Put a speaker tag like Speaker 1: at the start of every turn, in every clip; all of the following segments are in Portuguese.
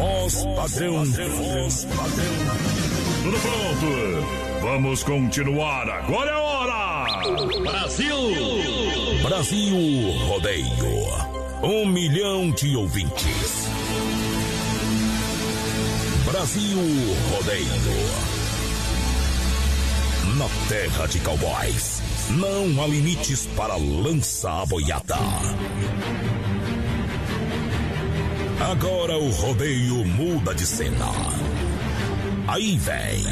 Speaker 1: Voz padrão, voz padrão.
Speaker 2: Tudo pronto? Vamos continuar. Agora é a hora!
Speaker 1: Brasil! Brasil Rodeio. Um milhão de ouvintes. Brasil Rodeio. Na terra de cowboys, não há limites para lança a boiada. Agora o rodeio muda de cena. Aí vem.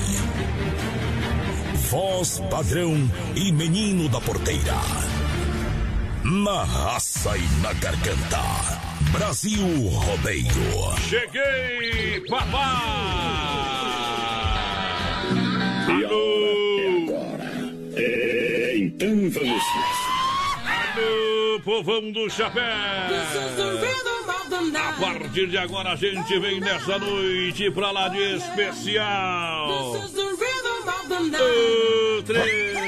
Speaker 1: Voz padrão e menino da porteira. Na raça e na garganta. Brasil Rodeio.
Speaker 2: Cheguei, papai!
Speaker 3: E agora? É, então vamos
Speaker 2: Alô, povão do chapéu! A partir de agora a gente vem nessa noite pra lá de especial. Três.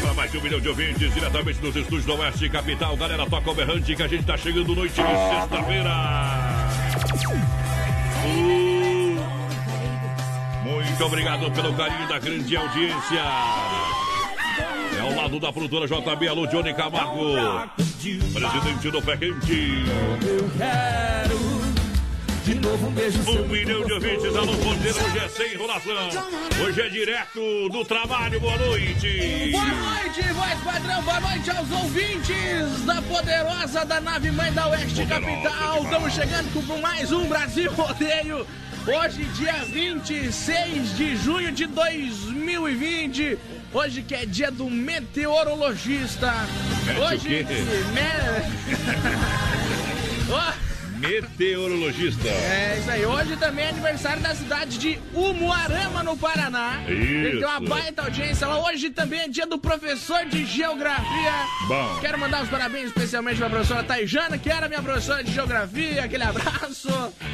Speaker 2: Pra mais de um milhão de ouvintes, diretamente dos estúdios do Oeste Capital. Galera, toca o berrante que a gente tá chegando noite de sexta-feira. Uh, muito obrigado pelo carinho da grande audiência. Ao lado da produtora JB, alô Johnny Camargo. Presidente do Pé Quente.
Speaker 4: Eu quero de novo um beijo
Speaker 2: Um milhão de ouvintes, alô Cordeiro, hoje é sem enrolação. Hoje é direto do trabalho, boa noite.
Speaker 5: Boa noite, voz padrão, boa noite aos ouvintes da poderosa da nave mãe da Oeste
Speaker 2: Poderosa
Speaker 5: Capital. Estamos chegando com mais um Brasil Rodeio. Hoje, dia 26 de junho de 2020. Hoje que é dia do meteorologista.
Speaker 2: Mete
Speaker 5: Hoje me...
Speaker 2: Meteorologista.
Speaker 5: é isso aí. Hoje também é aniversário da cidade de Umuarama, no Paraná. Ele tem uma
Speaker 2: Isso.
Speaker 5: baita audiência lá. Hoje também é dia do professor de geografia.
Speaker 2: Bom.
Speaker 5: Quero mandar os parabéns especialmente pra professora Taijana, que era minha professora de geografia. Aquele abraço.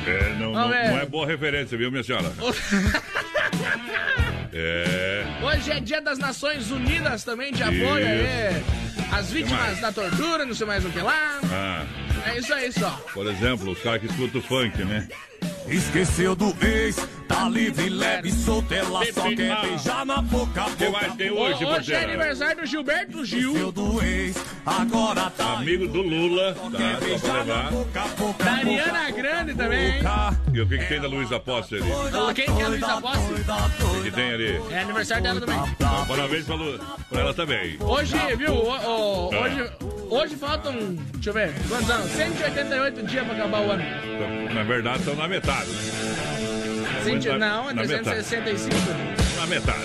Speaker 2: É, não, não,
Speaker 5: Vamos ver.
Speaker 2: não é boa referência, viu, minha senhora? É.
Speaker 5: Hoje é dia das Nações Unidas também, de apoio aí. As vítimas
Speaker 2: mais?
Speaker 5: da tortura, não sei mais o que lá.
Speaker 2: Ah,
Speaker 5: É isso aí só.
Speaker 2: por exemplo, os caras que escutam funk, né?
Speaker 1: Esqueceu do ex, tá livre, leve, solto, ela só quer beijar na boca.
Speaker 2: O que mais tem hoje,
Speaker 5: Hoje é aniversário do Gilberto Gil.
Speaker 1: do ex, agora tá
Speaker 2: Amigo do Lula, tá? Só pra levar.
Speaker 5: Da Ariana Grande também, hein?
Speaker 2: E o que, que tem da Luísa Posse ali? O
Speaker 5: Quem que é a Luísa Posse?
Speaker 2: que, que tem ali?
Speaker 5: É aniversário dela também.
Speaker 2: Então, parabéns pra, Lu, pra ela também.
Speaker 5: Hoje, viu? o- o-
Speaker 2: É.
Speaker 5: hoje, hoje faltam, deixa eu ver, quantos anos? 188 dias pra acabar o ano.
Speaker 2: Na verdade, estão na metade.
Speaker 5: Cento-
Speaker 2: na-
Speaker 5: não, é
Speaker 2: na
Speaker 5: 365.
Speaker 2: Na metade.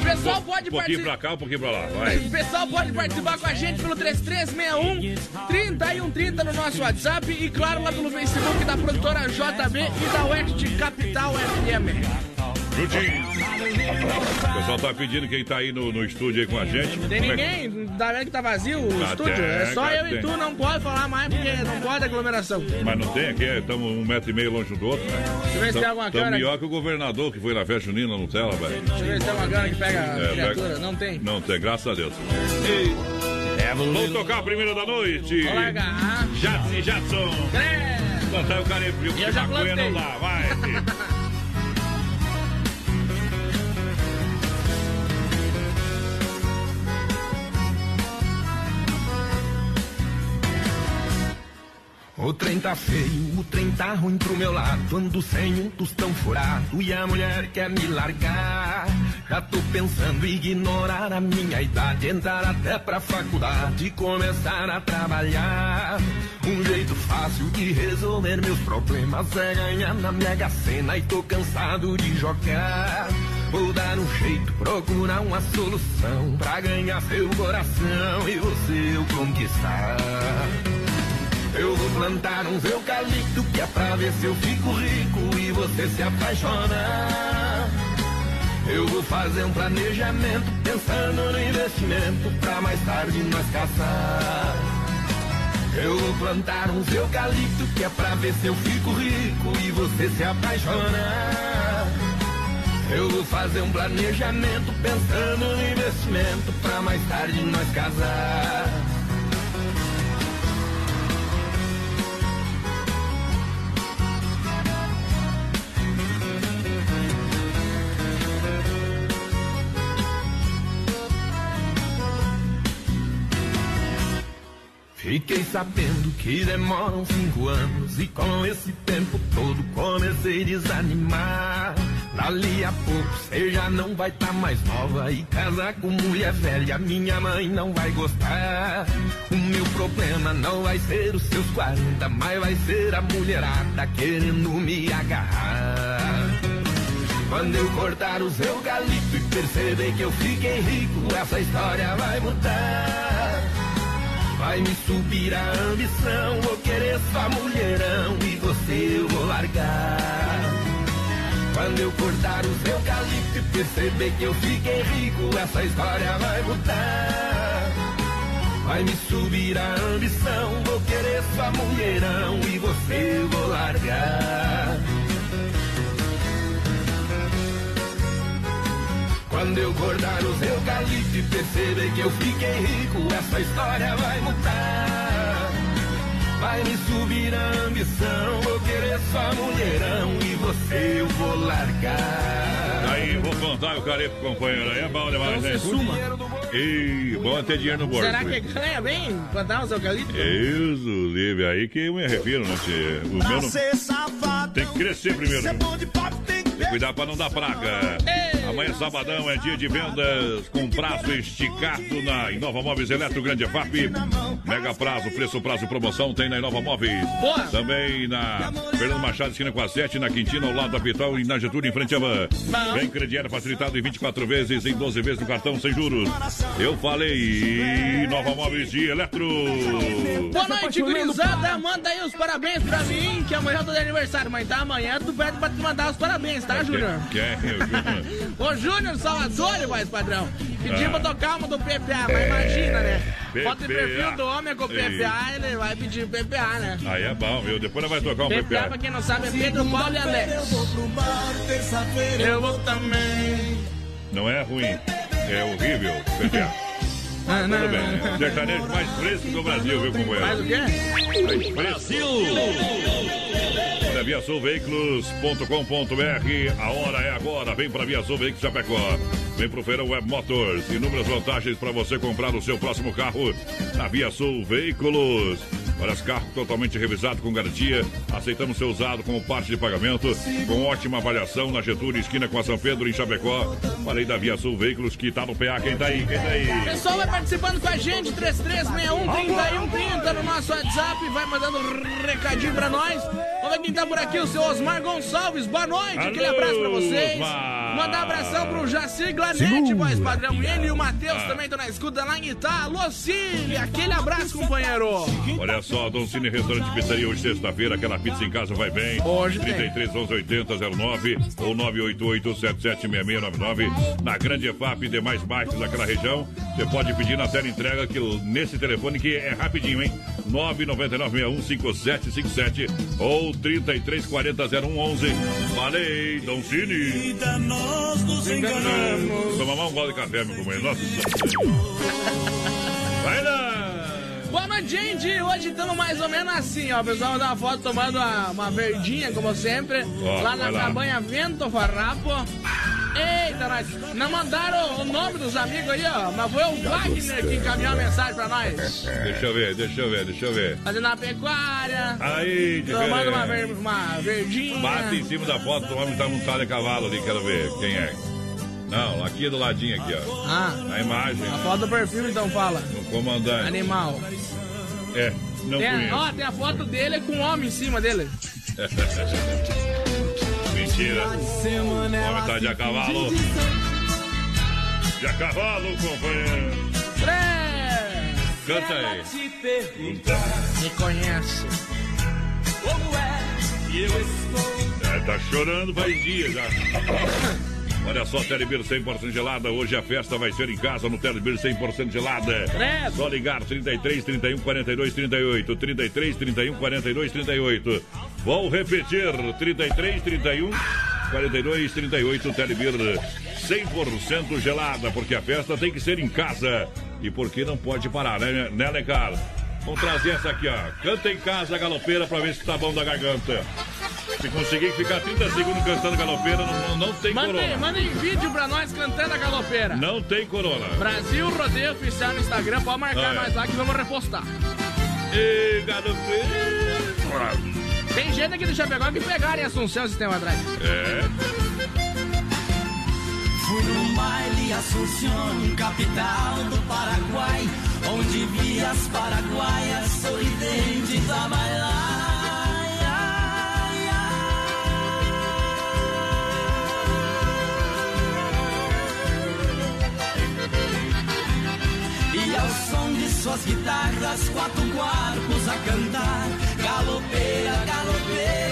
Speaker 5: O pessoal pode
Speaker 2: Um pouquinho
Speaker 5: participar.
Speaker 2: pra cá, um pouquinho pra lá. Vai.
Speaker 5: O pessoal pode participar com a gente pelo 3361 3130 no nosso WhatsApp e claro lá pelo Facebook da produtora JB e da West Capital FM.
Speaker 2: Juntinho. O pessoal tá pedindo quem tá aí no, no estúdio aí com a gente.
Speaker 5: Tem
Speaker 2: Como é que-
Speaker 5: ninguém, da vez que tá vazio o
Speaker 2: Tá,
Speaker 5: estúdio.
Speaker 2: tem,
Speaker 5: é só eu
Speaker 2: tem.
Speaker 5: e tu, não pode falar mais porque não pode aglomeração.
Speaker 2: Mas não tem aqui, estamos um metro e meio longe um do outro, né?
Speaker 5: Deixa eu ver se tem alguma câmera.
Speaker 2: melhor que o governador que foi na festa junina no tela, velho.
Speaker 5: Deixa eu ver se tem uma câmera que pega a
Speaker 2: É,
Speaker 5: criatura.
Speaker 2: pega-
Speaker 5: Não tem.
Speaker 2: Não tem, graças a Deus. Vamos tocar a primeira da noite.
Speaker 5: Vou largar.
Speaker 2: Jadson e. Plantar o carepo, porque
Speaker 5: Eu já plantei.
Speaker 2: não dá. Vai,
Speaker 6: O trem tá feio, o trem tá ruim pro meu lado. Ando sem um tostão furado e a mulher quer me largar. Já tô pensando em ignorar a minha idade, entrar até pra faculdade e começar a trabalhar. Um jeito fácil de resolver meus problemas é ganhar na Mega Sena e tô cansado de jogar. Vou dar um jeito, procurar uma solução pra ganhar seu coração e você eu conquistar. Eu vou plantar uns eucalipto que é pra ver se eu fico rico e você se apaixona. Eu vou fazer um planejamento pensando no investimento pra mais tarde nós caçar. Eu vou plantar uns eucalipto que é pra ver se eu fico rico e você se apaixona. Eu vou fazer um planejamento pensando no investimento pra mais tarde nós casar. Fiquei sabendo que demoram cinco anos e com esse tempo todo comecei a desanimar. Dali a pouco você já não vai tá mais nova e casar com mulher velha, minha mãe não vai gostar. O meu problema não vai ser os seus 40, mas vai ser a mulherada querendo me agarrar. Quando eu cortar os eucalipto e perceber que eu fiquei rico, essa história vai mudar. Vai me subir a ambição, vou querer só mulherão e você eu vou largar. Quando eu cortar os eucalipto e perceber que eu fiquei rico, essa história vai mudar. Vai me subir a ambição, vou querer só mulherão e você eu vou largar. Quando eu cortar os eucalipto e perceber que eu fiquei rico, essa história vai mudar. Vai me subir a ambição, vou querer só mulherão e você eu vou largar.
Speaker 2: Aí, vou contar o careco, companheiro. Aí é bom demais, né?
Speaker 5: Suma.
Speaker 2: E bom ter dinheiro no bolso.
Speaker 5: Será que ganha bem plantar os eucaliptos?
Speaker 2: Isso, livre aí que eu me refiro, né? Que o meu não... Tem que crescer primeiro. Tem que cuidar pra não dar praga. Amanhã, sabadão, é dia de vendas com prazo esticado na Inova Móveis Eletro Grande FAP. Mega prazo, preço, prazo, promoção tem na Inova Móveis.
Speaker 5: Boa.
Speaker 2: Também na Fernando Machado, esquina com a 7, na Quintina, ao lado da Pitão e na Getúlio, em frente à van. Vem crediário facilitado em 24 vezes, em 12 vezes no cartão, sem juros. Eu falei, Nova Móveis de Eletro.
Speaker 5: Boa noite, gurizada. Manda aí os parabéns pra mim, que amanhã eu tô de aniversário, mas tá amanhã tu pede pra te mandar os parabéns, tá, Júnior?
Speaker 2: Quer, o Júnior.
Speaker 5: Ô, Júnior Salvatore, voz padrão. Pedimos
Speaker 2: Ah.
Speaker 5: pra tocar uma do PPA, mas imagina, né?
Speaker 2: PPA.
Speaker 5: Foto de perfil do homem com o
Speaker 2: Ei.
Speaker 5: PPA, ele vai pedir PPA, né?
Speaker 2: Aí é bom, viu? Depois nós vai tocar um
Speaker 5: PPA,
Speaker 2: PPA.
Speaker 5: pra quem não sabe, é Pedro Paulo e Alex. Eu vou também.
Speaker 2: Não é ruim, é horrível, PPA.
Speaker 5: Ah, não,
Speaker 2: Tudo
Speaker 5: não,
Speaker 2: bem, é o sertanejo mais fresco do Brasil, viu,
Speaker 5: Faz o
Speaker 2: companheiro?
Speaker 5: quê?
Speaker 2: Mais Brasil! Olha, viasulveículos.com.br, a hora é agora. Vem para Via Sul Veículos Chapecó. Vem pro Feirão Web Motors. Inúmeras vantagens para você comprar o seu próximo carro na Via Sul Veículos. Olha, esse carro totalmente revisado com garantia. Aceitamos ser usado como parte de pagamento. Com ótima avaliação na Getúlio, esquina com a São Pedro, em Chapecó. Falei da Via Sul Veículos que tá no PA. Quem tá aí? Quem tá aí?
Speaker 5: Pessoal vai participando com a gente, 3361-3130 no nosso WhatsApp, vai mandando um recadinho pra nós. Vamos ver quem tá por aqui, o seu Osmar Gonçalves. Boa noite, aquele abraço pra vocês.
Speaker 2: Osmar.
Speaker 5: Mandar um abração pro Jacir Glanete, voz padrão. E ele e o Matheus também estão na escuta lá em Itá. Alô, aquele abraço, companheiro.
Speaker 2: Olha só, Dom Cine Restaurante Pizzaria, hoje sexta-feira, aquela pizza em casa vai bem.
Speaker 5: Hoje tem.
Speaker 2: 33 11 80 09 ou 988 776699 na Grande EFAP e demais bairros daquela região. Você pode pedir na tela entrega que nesse telefone que é rapidinho, hein? 999615757 ou 33400111. Falei, Dom Cine.
Speaker 4: Nós nos enganamos.
Speaker 2: Toma um gole de café, meu companheiro. Nossa. Vai lá!
Speaker 5: Boa noite, gente. Hoje estamos mais ou menos assim, ó. O pessoal dá uma foto tomando uma, uma verdinha, como sempre,
Speaker 2: Ó,
Speaker 5: lá na
Speaker 2: lá.
Speaker 5: cabanha Vento Farrapo. Eita, nós. Não mandaram o nome dos amigos aí, ó. Mas foi o Wagner que encaminhou a mensagem pra nós.
Speaker 2: Deixa eu ver, deixa eu ver, deixa eu ver.
Speaker 5: Fazendo a pecuária,
Speaker 2: Aí,
Speaker 5: tomando uma, ver, uma verdinha.
Speaker 2: Bate em cima da foto do homem que tá montado a cavalo ali, quero ver quem é. Não, aqui do ladinho aqui, ó.
Speaker 5: Ah,
Speaker 2: A imagem,
Speaker 5: a foto do perfil então fala.
Speaker 2: o comandante.
Speaker 5: Animal.
Speaker 2: É, não
Speaker 5: Tem,
Speaker 2: conheço.
Speaker 5: ó, tem a foto dele com o homem em cima dele.
Speaker 2: Mentira. O homem tá de a cavalo. De a cavalo, companheiro.
Speaker 5: Três.
Speaker 2: Canta aí.
Speaker 5: Me conhece.
Speaker 7: Como é que eu estou?
Speaker 2: É, tá chorando faz dias já. Olha só, Telebir 100% gelada. Hoje a festa vai ser em casa no Telebir 100% gelada.
Speaker 5: Credo.
Speaker 2: Só ligar 33 31 42 38. 33 31 42 38. Vou repetir: 33 31 42 38. Telebir 100% gelada, porque a festa tem que ser em casa. E porque não pode parar, né, né Lecar? Vamos trazer essa aqui, ó. Canta em casa, galopeira, pra ver se tá bom da garganta. Se conseguir ficar 30 segundos cantando galopeira, não, não tem
Speaker 5: Mandem,
Speaker 2: corona.
Speaker 5: mandem vídeo pra nós cantando a galopeira.
Speaker 2: Não tem corona.
Speaker 5: Brasil Rodeio Oficial no Instagram, pode marcar
Speaker 2: Ah, é.
Speaker 5: nós lá que vamos repostar.
Speaker 2: Ê, galopeira.
Speaker 5: Tem gente aqui do Chapecó que pegaram em Assunção esse tempo atrás.
Speaker 2: É.
Speaker 7: Fui num baile Assunción, capital do Paraguai, onde vi as paraguaias sorridentes a bailar. Ai, ai. E ao som de suas guitarras, quatro quartos a cantar. Galopeira, galopeira,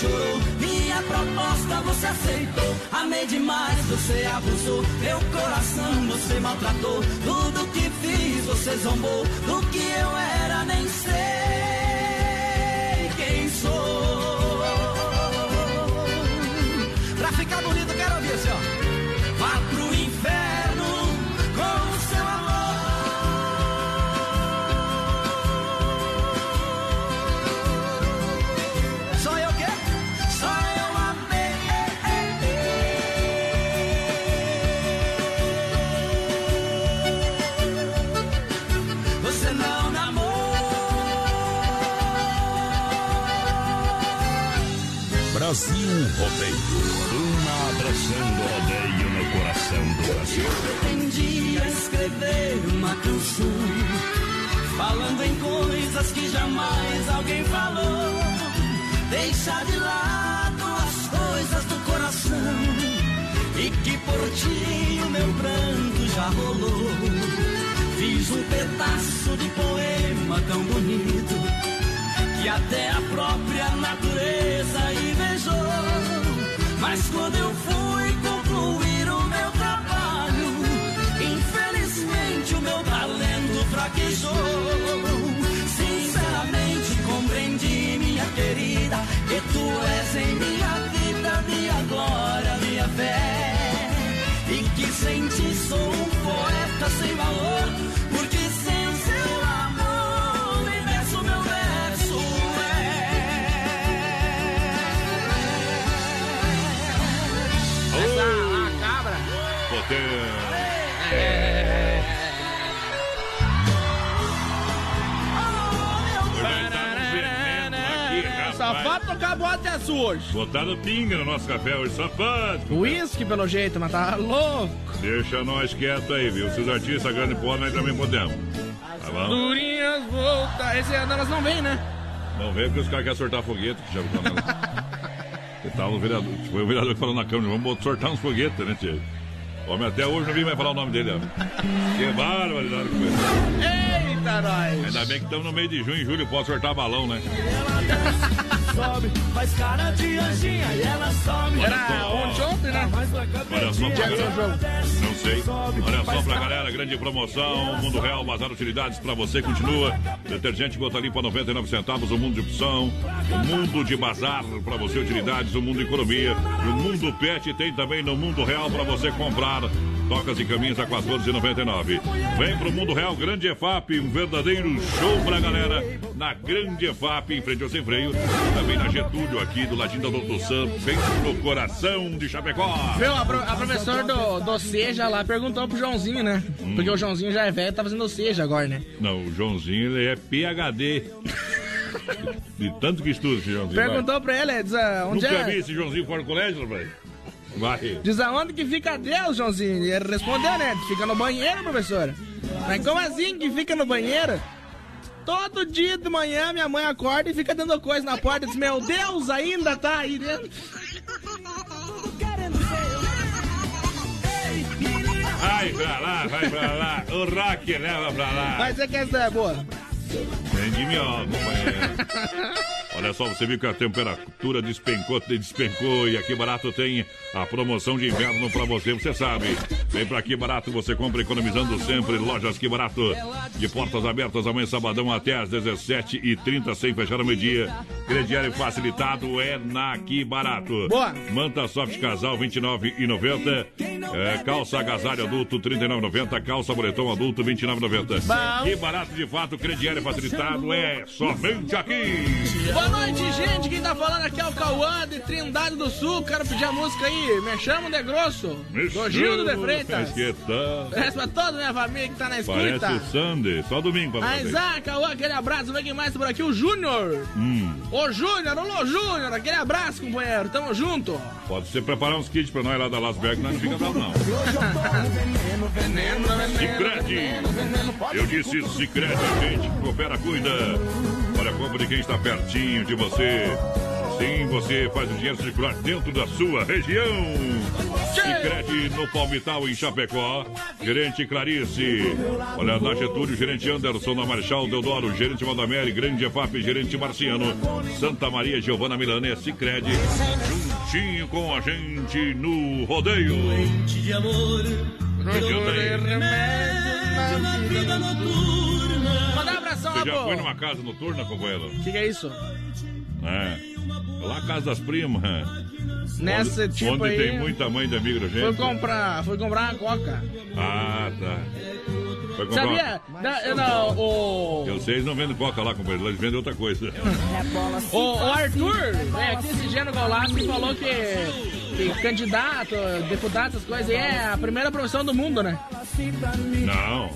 Speaker 7: chorou. Minha proposta você aceitou. Amei demais, você abusou. Meu coração você maltratou. Tudo que fiz, você zombou. Do que eu era, nem sei quem sou. Pra ficar bonito, quero ouvir assim,
Speaker 1: Brasil Rodeio.
Speaker 3: Uma abraçando rodeio no coração do Brasil.
Speaker 7: pretendia escrever uma canção falando em coisas que jamais alguém falou. Deixa de lado as coisas do coração e que por ti o meu pranto já rolou. Fiz um pedaço de poema tão bonito que até a própria natureza invejou. Mas quando eu fui concluir o meu trabalho, infelizmente o meu talento fraquejou. Sinceramente compreendi, minha querida, que tu és em minha vida, minha glória, minha fé. E que sem
Speaker 5: tocar bota azul hoje.
Speaker 2: Botaram pinga no nosso café hoje, só pode.
Speaker 5: Whisky pelo jeito, mas tá louco.
Speaker 2: Deixa nós quietos aí, viu? Se os artistas grandes podem, nós também podemos. Tá bom?
Speaker 5: Durinhas volta. Esse ano elas não vem, né?
Speaker 2: Não vem porque os caras querem sortar foguete, que já Você tava no vereador. Foi o vereador que falou na Câmara, vamos sortar uns foguetes, né, tio? Homem, até hoje não vi mais falar o nome dele, ó. Que barbaridade que foi.
Speaker 5: Eita, nós.
Speaker 2: Ainda bem que estamos no meio de junho e julho, pode sortar balão, né?
Speaker 4: sobe, faz cara de anjinha e ela sobe.
Speaker 5: Era ontem, ontem, né?
Speaker 2: Olha só pra galera. Não sei. Olha só pra galera, grande promoção. Mundo Real, Bazar Utilidades pra você. Continua. Detergente gota limpa 99 centavos. O mundo de opção. O mundo de bazar pra você. Utilidades. O mundo economia. E o mundo pet tem também no Mundo Real pra você comprar. Tocas e caminhos a 14,99. Vem pro Mundo Real, Grande EFAP, um verdadeiro show pra galera. Na Grande EFAP, em frente ao sem freio. Também na Getúlio, aqui do ladinho da Doutor Sam, bem no coração de Chapecó.
Speaker 5: Viu, a, pro, a professora do, do Seja lá perguntou pro Joãozinho, né?
Speaker 2: Hum.
Speaker 5: Porque o Joãozinho já é velho, tá fazendo o Seja agora, né?
Speaker 2: Não, o Joãozinho ele é PHD. De tanto que estuda esse Joãozinho. vai.
Speaker 5: Perguntou pra ele, diz, ah, onde
Speaker 2: Nunca
Speaker 5: é?
Speaker 2: vi esse Joãozinho fora do colégio, rapaz. Vai.
Speaker 5: Diz aonde que fica Deus, Joãozinho? E ele respondeu, né? Fica no banheiro, professora. Mas como assim que fica no banheiro? Todo dia de manhã minha mãe acorda e fica dando coisa na porta e diz, meu Deus, ainda tá aí dentro.
Speaker 2: Vai pra lá, vai pra lá. O rock leva pra lá.
Speaker 5: Mas você quer essa é boa?
Speaker 2: Vem de minhoca, companheiro. Olha só, você viu que a temperatura despencou, despencou e aqui barato tem a promoção de inverno pra você, você sabe. Vem pra aqui barato, você compra economizando sempre. Lojas que barato. De portas abertas amanhã sabadão até às 17h30, sem fechar o meio-dia. Crediário facilitado é na que barato.
Speaker 5: Boa.
Speaker 2: Manta soft casal 29,90. É, calça agasalho adulto 39,90. Calça boletom adulto 29,90.
Speaker 5: Bom.
Speaker 2: Que barato de fato, crediário facilitado é somente aqui.
Speaker 5: Boa noite, gente. Quem tá falando aqui é o Cauã de Trindade do Sul. Quero pedir a música aí. Me chamo de Grosso. Do Gildo de Freitas.
Speaker 2: Que tal?
Speaker 5: Parece pra toda a minha família que tá na
Speaker 2: Parece
Speaker 5: escuta.
Speaker 2: o Sunday, só domingo pra
Speaker 5: Mas, ah, Cauã, aquele abraço. Vem quem mais por aqui, o Júnior.
Speaker 2: Hum,
Speaker 5: Ô, Júnior, alô, Júnior. Aquele abraço, companheiro. Tamo junto.
Speaker 2: pode ser preparar uns kits pra nós lá da Las Vegas, nós não fica bravo não. Cicrete! Eu disse Cicrete, a gente que coopera, cuida. Olha, compra de quem está pertinho de você. Sim, você faz o dinheiro circular dentro da sua região. Cicrete no Palmital, em Chapecó. Gerente Clarice. Olha, na Getúlio, gerente Anderson, na Marechal Deodoro, gerente Valdamere, Grande EFAP, gerente Marciano. Santa Maria, Giovana Milanês, Cicred. Juntinho com a gente no rodeio.
Speaker 4: Doente de amor, na vida noturna.
Speaker 5: Lá,
Speaker 2: Você já foi numa casa noturna, companheiro?
Speaker 5: O que, que é isso?
Speaker 2: É. Lá a casa das primas.
Speaker 5: Nessa,
Speaker 2: onde,
Speaker 5: tipo
Speaker 2: onde
Speaker 5: aí.
Speaker 2: tem muita mãe de amigo da
Speaker 5: Foi
Speaker 2: gente.
Speaker 5: comprar, foi comprar uma coca.
Speaker 2: Ah, tá.
Speaker 5: Sabia? Da, eu não, o,
Speaker 2: uma- Vocês não vendem coca lá, companheiro. Eles vendem outra coisa.
Speaker 5: o, o Arthur, é, aqui esse no Golaço, falou que, que candidato, deputado, essas coisas, é a primeira profissão do mundo, né?
Speaker 2: Não.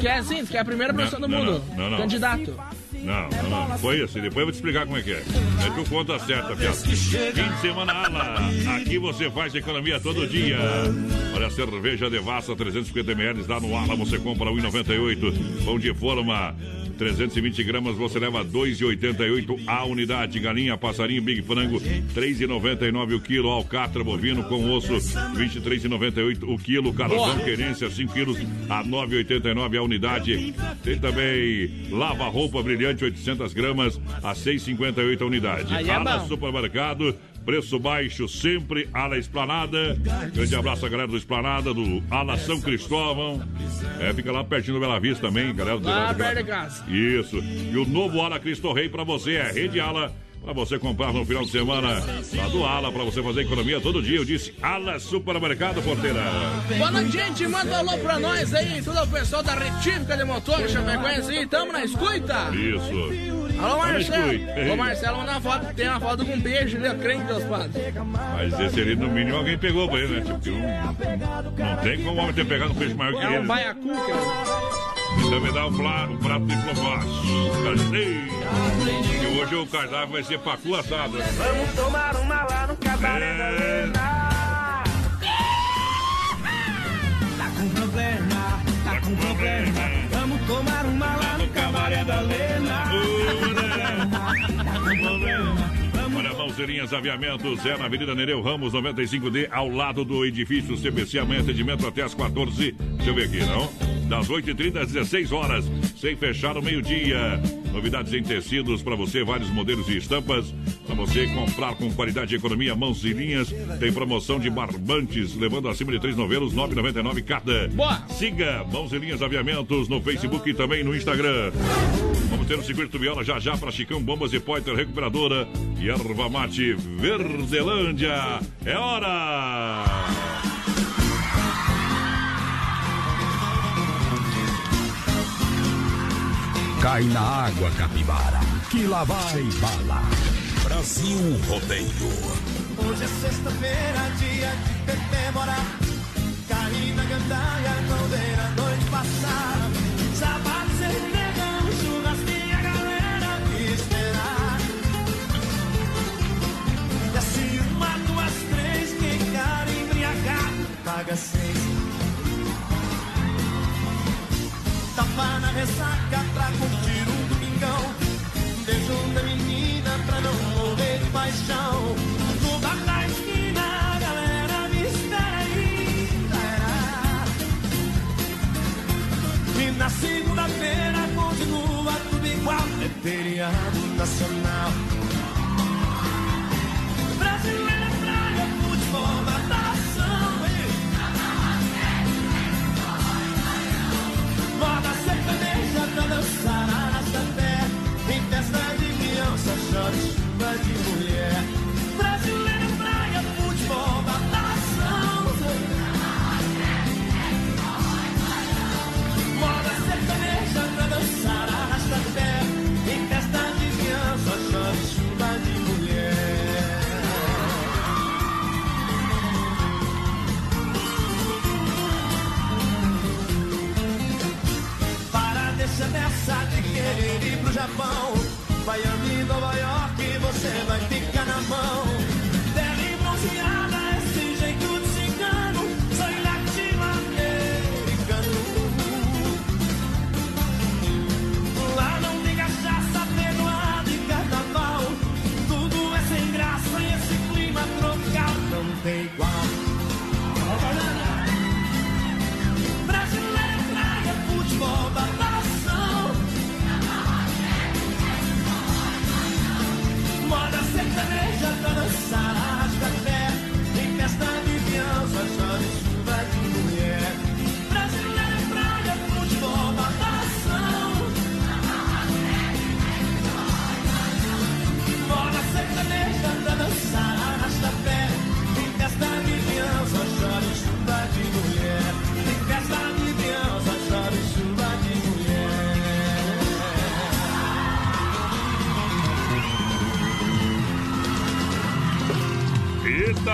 Speaker 5: Que é assim, que é a primeira profissão do
Speaker 2: não,
Speaker 5: mundo.
Speaker 2: não, não, não.
Speaker 5: Candidato.
Speaker 2: Não, não, não. Foi assim. Depois eu vou te explicar como é que é. É tu conta certa, fiado. Fim de semana ala. Aqui você faz economia todo dia. Olha, a cerveja Devassa 350ml lá no ala. Você compra 1,98. Pão de forma 320 gramas. Você leva 2,88 a unidade. Galinha, passarinho, big frango 3,99 o quilo. Alcatra bovino com osso 23,98 o quilo. Carvão querência 5 quilos a 9,89 a unidade. Tem também lava-roupa brilhante 800 gramas a 6,58 a unidade.
Speaker 5: Aí é
Speaker 2: Ala. Supermercado. Preço baixo, sempre Ala Esplanada. Grande abraço à galera do Esplanada, do Ala São Cristóvão. É, fica lá pertinho do Bela Vista também, galera do
Speaker 5: Lá perto de casa.
Speaker 2: Isso. E o novo Ala Cristo Rei pra você é Rede Ala. Pra você comprar no final de semana lá do Ala, pra você fazer economia todo dia. Eu disse Ala Supermercado Porteira.
Speaker 5: Boa noite, gente. Manda um alô pra nós aí, todo o pessoal da Retífica de Motor, Chapecoense aí. Tamo na escuta.
Speaker 2: Isso.
Speaker 5: Alô, Marcelo. Ô, Marcelo, manda uma foto. Tem uma foto com um beijo ali, ó. Crente, Deus Padre.
Speaker 2: Mas esse ali, no mínimo, alguém pegou pra ele, né? Tipo, que não, não tem como o homem ter pegado um peixe maior que
Speaker 5: É
Speaker 2: ele.
Speaker 5: um baiacu, cara.
Speaker 2: Então me dá um prato, um prato de flomaço. Carneiro. E hoje o cardápio vai ser pacu assado.
Speaker 8: Vamos tomar uma lá no cabaré
Speaker 2: É.
Speaker 8: Lena. Tá com problema, tá com problema. Vamos tomar uma lá no cabaré da Lena.
Speaker 2: Olha, Mãozinhas Aviamentos é na Avenida Nereu Ramos, 95D, ao lado do edifício CBC. Amanhã atendimento até as 14. Deixa eu ver aqui, não? Das 8h30 às 16 horas, sem fechar o meio-dia. Novidades em tecidos para você, vários modelos e estampas. Para você comprar com qualidade e economia, mãos e linhas. Tem promoção de barbantes, levando acima de três novelos, 9,99 cada.
Speaker 5: Boa.
Speaker 2: Siga Mãos e Linhas Aviamentos no Facebook e também no Instagram. Vamos ter o circuito viola já já para Chicão Bombas e Poiter Recuperadora e Erva Mate Verdelândia. É hora!
Speaker 3: Cai na água, capivara, que lá vai bala. Brasil Rodeio.
Speaker 8: Hoje é sexta-feira, dia de comemorar. Caí na gandaia, não dei a noite passar. Na ressaca pra curtir um domingão. Beijo da menina pra não morrer de paixão. No bar da esquina, a galera me espera aí. E na segunda-feira continua tudo igual. É feriado nacional. Brasileira, praia, futebol, Japão. Miami, Nova York,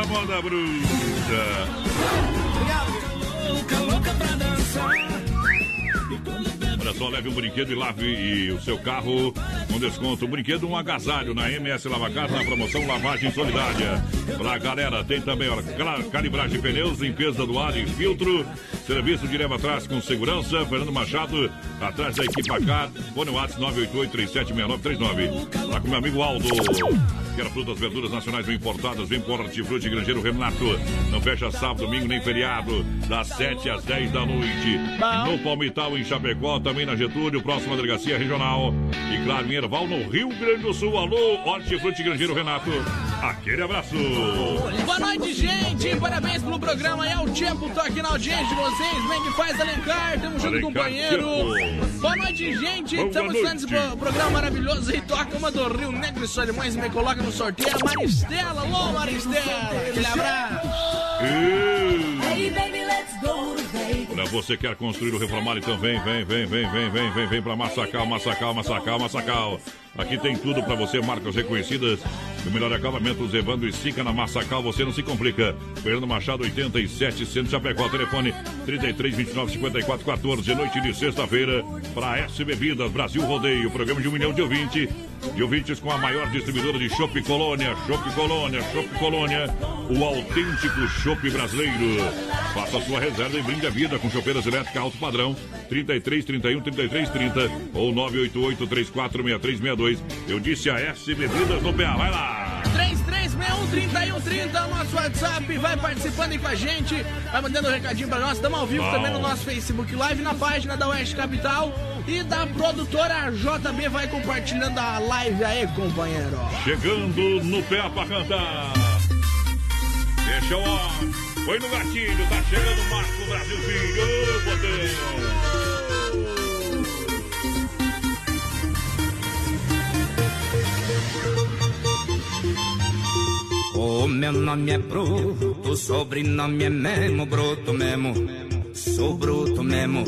Speaker 8: Moda
Speaker 2: bruta! Olha só, leve um brinquedo e lave e o seu carro com desconto. Um brinquedo, um agasalho na MS Lava Casa, na promoção Lavagem Solidária. Pra galera, tem também cla- calibragem de pneus, limpeza do ar e filtro. Serviço de leva atrás com segurança. Fernando Machado, atrás da equipe Car. Fone WhatsApp 988-376939. Lá com meu amigo Aldo. Quero frutas, verduras nacionais bem importadas, vem por hortifruti Grangeiro Renato. Não fecha sábado, domingo nem feriado, das 7 às 10 da noite. No Palmital, em Chapecó, também na Getúlio, próxima delegacia regional. E claro, em Erval, no Rio Grande do Sul. Alô, hortifruti Grangeiro Renato. Aquele abraço.
Speaker 5: Boa noite, gente. Parabéns pelo programa. É o tempo, tô aqui na audiência de vocês. Vem que faz Alencar. Tamo junto,
Speaker 2: Alencar,
Speaker 5: companheiro.
Speaker 2: tempo.
Speaker 5: Boa noite, gente.
Speaker 2: Boa
Speaker 5: Estamos esse pro- programa maravilhoso aí. Toca uma do Rio Negro e irmãs me coloca no sorteio. A Maristela. Alô, Maristela. Aquele abraço.
Speaker 9: Hey baby, let's go.
Speaker 2: Olha, você quer construir ou reformar, então vem, vem, vem, vem, vem, vem, vem, vem pra Massacal, Massacal, Massacal, Massacal. Aqui tem tudo para você, marcas reconhecidas. O melhor acabamento, Evandro e Sica na Massacal, você não se complica. Fernando Machado, 87, Centro Chapecó, telefone 33 29 54 14, noite de sexta-feira, para S Bebidas, Brasil Rodeio, programa de um milhão de ouvintes. De ouvintes com a maior distribuidora de Chopp Colônia, Chopp Colônia, Chopp Colônia, o autêntico Chopp brasileiro. Faça sua reserva e brinde a vida com chopeiras elétricas alto padrão, 33 31 33 30 ou 988 346362. Eu disse a S Bebidas no PA, vai lá!
Speaker 5: 33613130, nosso WhatsApp, vai participando aí com a gente, vai mandando um recadinho pra nós, estamos ao vivo Bom. também no nosso Facebook Live, na página da Oeste Capital e da produtora JB, vai compartilhando a live aí, companheiro.
Speaker 2: Chegando no pé pra cantar. Deixa o Foi no gatilho, tá chegando o Marco Brasil Filho, botão.
Speaker 10: Meu nome é Bruto, sobrenome é Memo, Bruto mesmo, sou Bruto mesmo.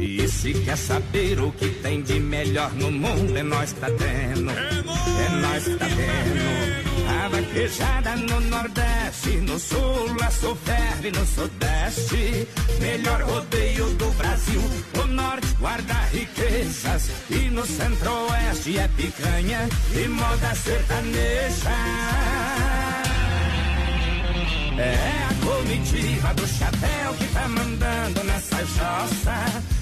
Speaker 10: E se quer saber o que tem de melhor no mundo, é nós tá tendo, é nós tá tendo. A vaquejada no Nordeste, no Sul, a Soferve no Sudeste. Melhor rodeio do Brasil, o Norte guarda riquezas. E no Centro-Oeste é picanha e moda sertaneja. É a comitiva do chapéu que tá mandando nessa jossa.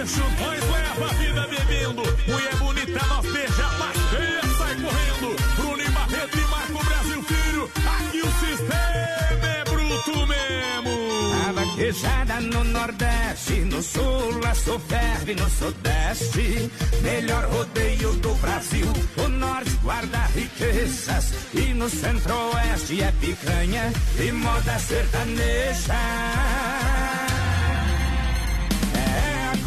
Speaker 2: Nós leva a vida bebendo. Mulher bonita, nós beija, passeia, sai correndo. Bruno Barreto e Marco Brasil Filho, aqui o sistema é bruto mesmo.
Speaker 10: A vaquejada no Nordeste, no Sul, a Soferve no Sudeste. Melhor rodeio do Brasil, o Norte guarda riquezas. E no Centro-Oeste é picanha e moda sertaneja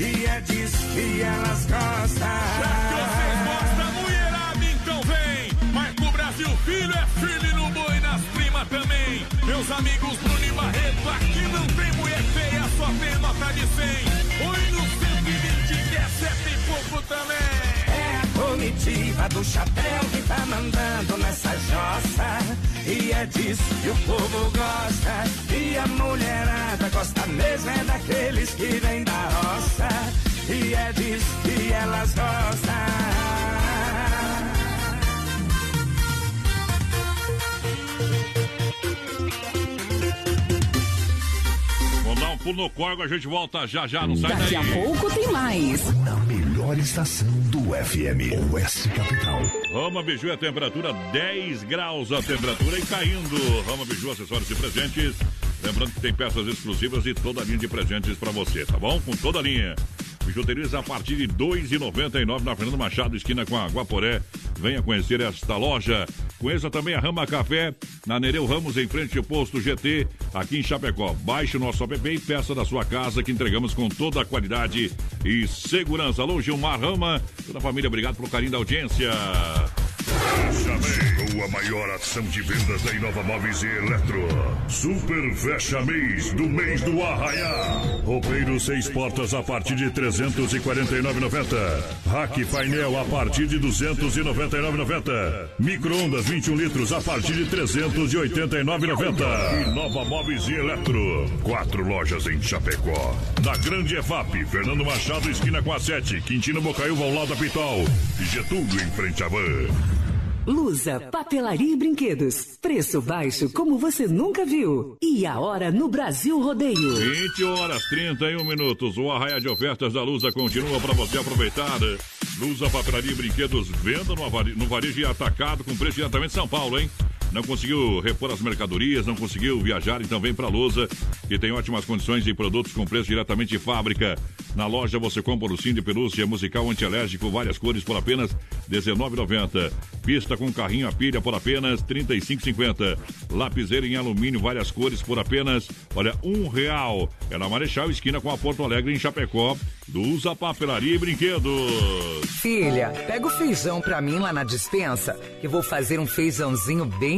Speaker 10: E é disso que elas gostam.
Speaker 2: Já que vocês gostam, mulherada, então vem. Marco Brasil, filho é filho no boi, nas primas também. Meus amigos Bruno e Barreto, aqui não tem mulher feia, só tem nota de 100. Oi no 120, que é sete e pouco também
Speaker 10: comitiva do chapéu que mandando nessa jossa. E é disso que o povo gosta. E a mulherada gosta mesmo é daqueles que vêm da roça. E é disso que elas gostam.
Speaker 2: pulo no corgo, a gente volta já já, não sai
Speaker 11: Daqui
Speaker 2: daí.
Speaker 11: a pouco tem mais.
Speaker 12: Na melhor estação do FM, Oeste Capital.
Speaker 2: Rama Biju, a temperatura 10 graus, a temperatura e caindo. Rama Biju, acessórios e presentes. Lembrando que tem peças exclusivas e toda a linha de presentes para você, tá bom? Com toda a linha. Bijuterias a partir de R$ 2,99 na Fernando Machado, esquina com a Guaporé. Venha conhecer esta loja. Conheça também a Rama Café, na Nereu Ramos, em frente ao posto GT, aqui em Chapecó. Baixe o nosso app e peça da sua casa que entregamos com toda a qualidade e segurança. Alô, Gilmar Rama, toda a família, obrigado pelo carinho da audiência.
Speaker 1: A maior ação de vendas da Inova Móveis e Eletro. Super Fecha Mês do mês do Arraiá. Roupeiro seis portas a partir de 349,90. Rack painel a partir de 299,90. Micro-ondas 21 litros a partir de 389,90. Inova Móveis e Eletro. Quatro lojas em Chapecó. Na Grande EFAP, Fernando Machado, esquina com a 7. Quintino Bocaiúva ao lado da Pitol. Getúlio em frente à van.
Speaker 11: Lusa, papelaria e brinquedos. Preço baixo como você nunca viu. E a hora no Brasil Rodeio.
Speaker 2: 20 horas 31 minutos. O arraia de ofertas da Lusa continua para você aproveitar. Lusa, papelaria e brinquedos, venda no varejo e atacado com preço diretamente de São Paulo, hein? Não conseguiu repor as mercadorias, não conseguiu viajar, então vem para Lusa, que tem ótimas condições e produtos com preço diretamente de fábrica. Na loja você compra o de pelúcia musical antialérgico, várias cores por apenas R$19,90. Pista com carrinho a pilha por apenas R$35,50. Lapiseira em alumínio, várias cores por apenas, olha, um real. É na Marechal, esquina com a Porto Alegre, em Chapecó. Lusa Papelaria e Brinquedos.
Speaker 13: Filha, pega o feijão pra mim lá na dispensa, que vou fazer um feijãozinho bem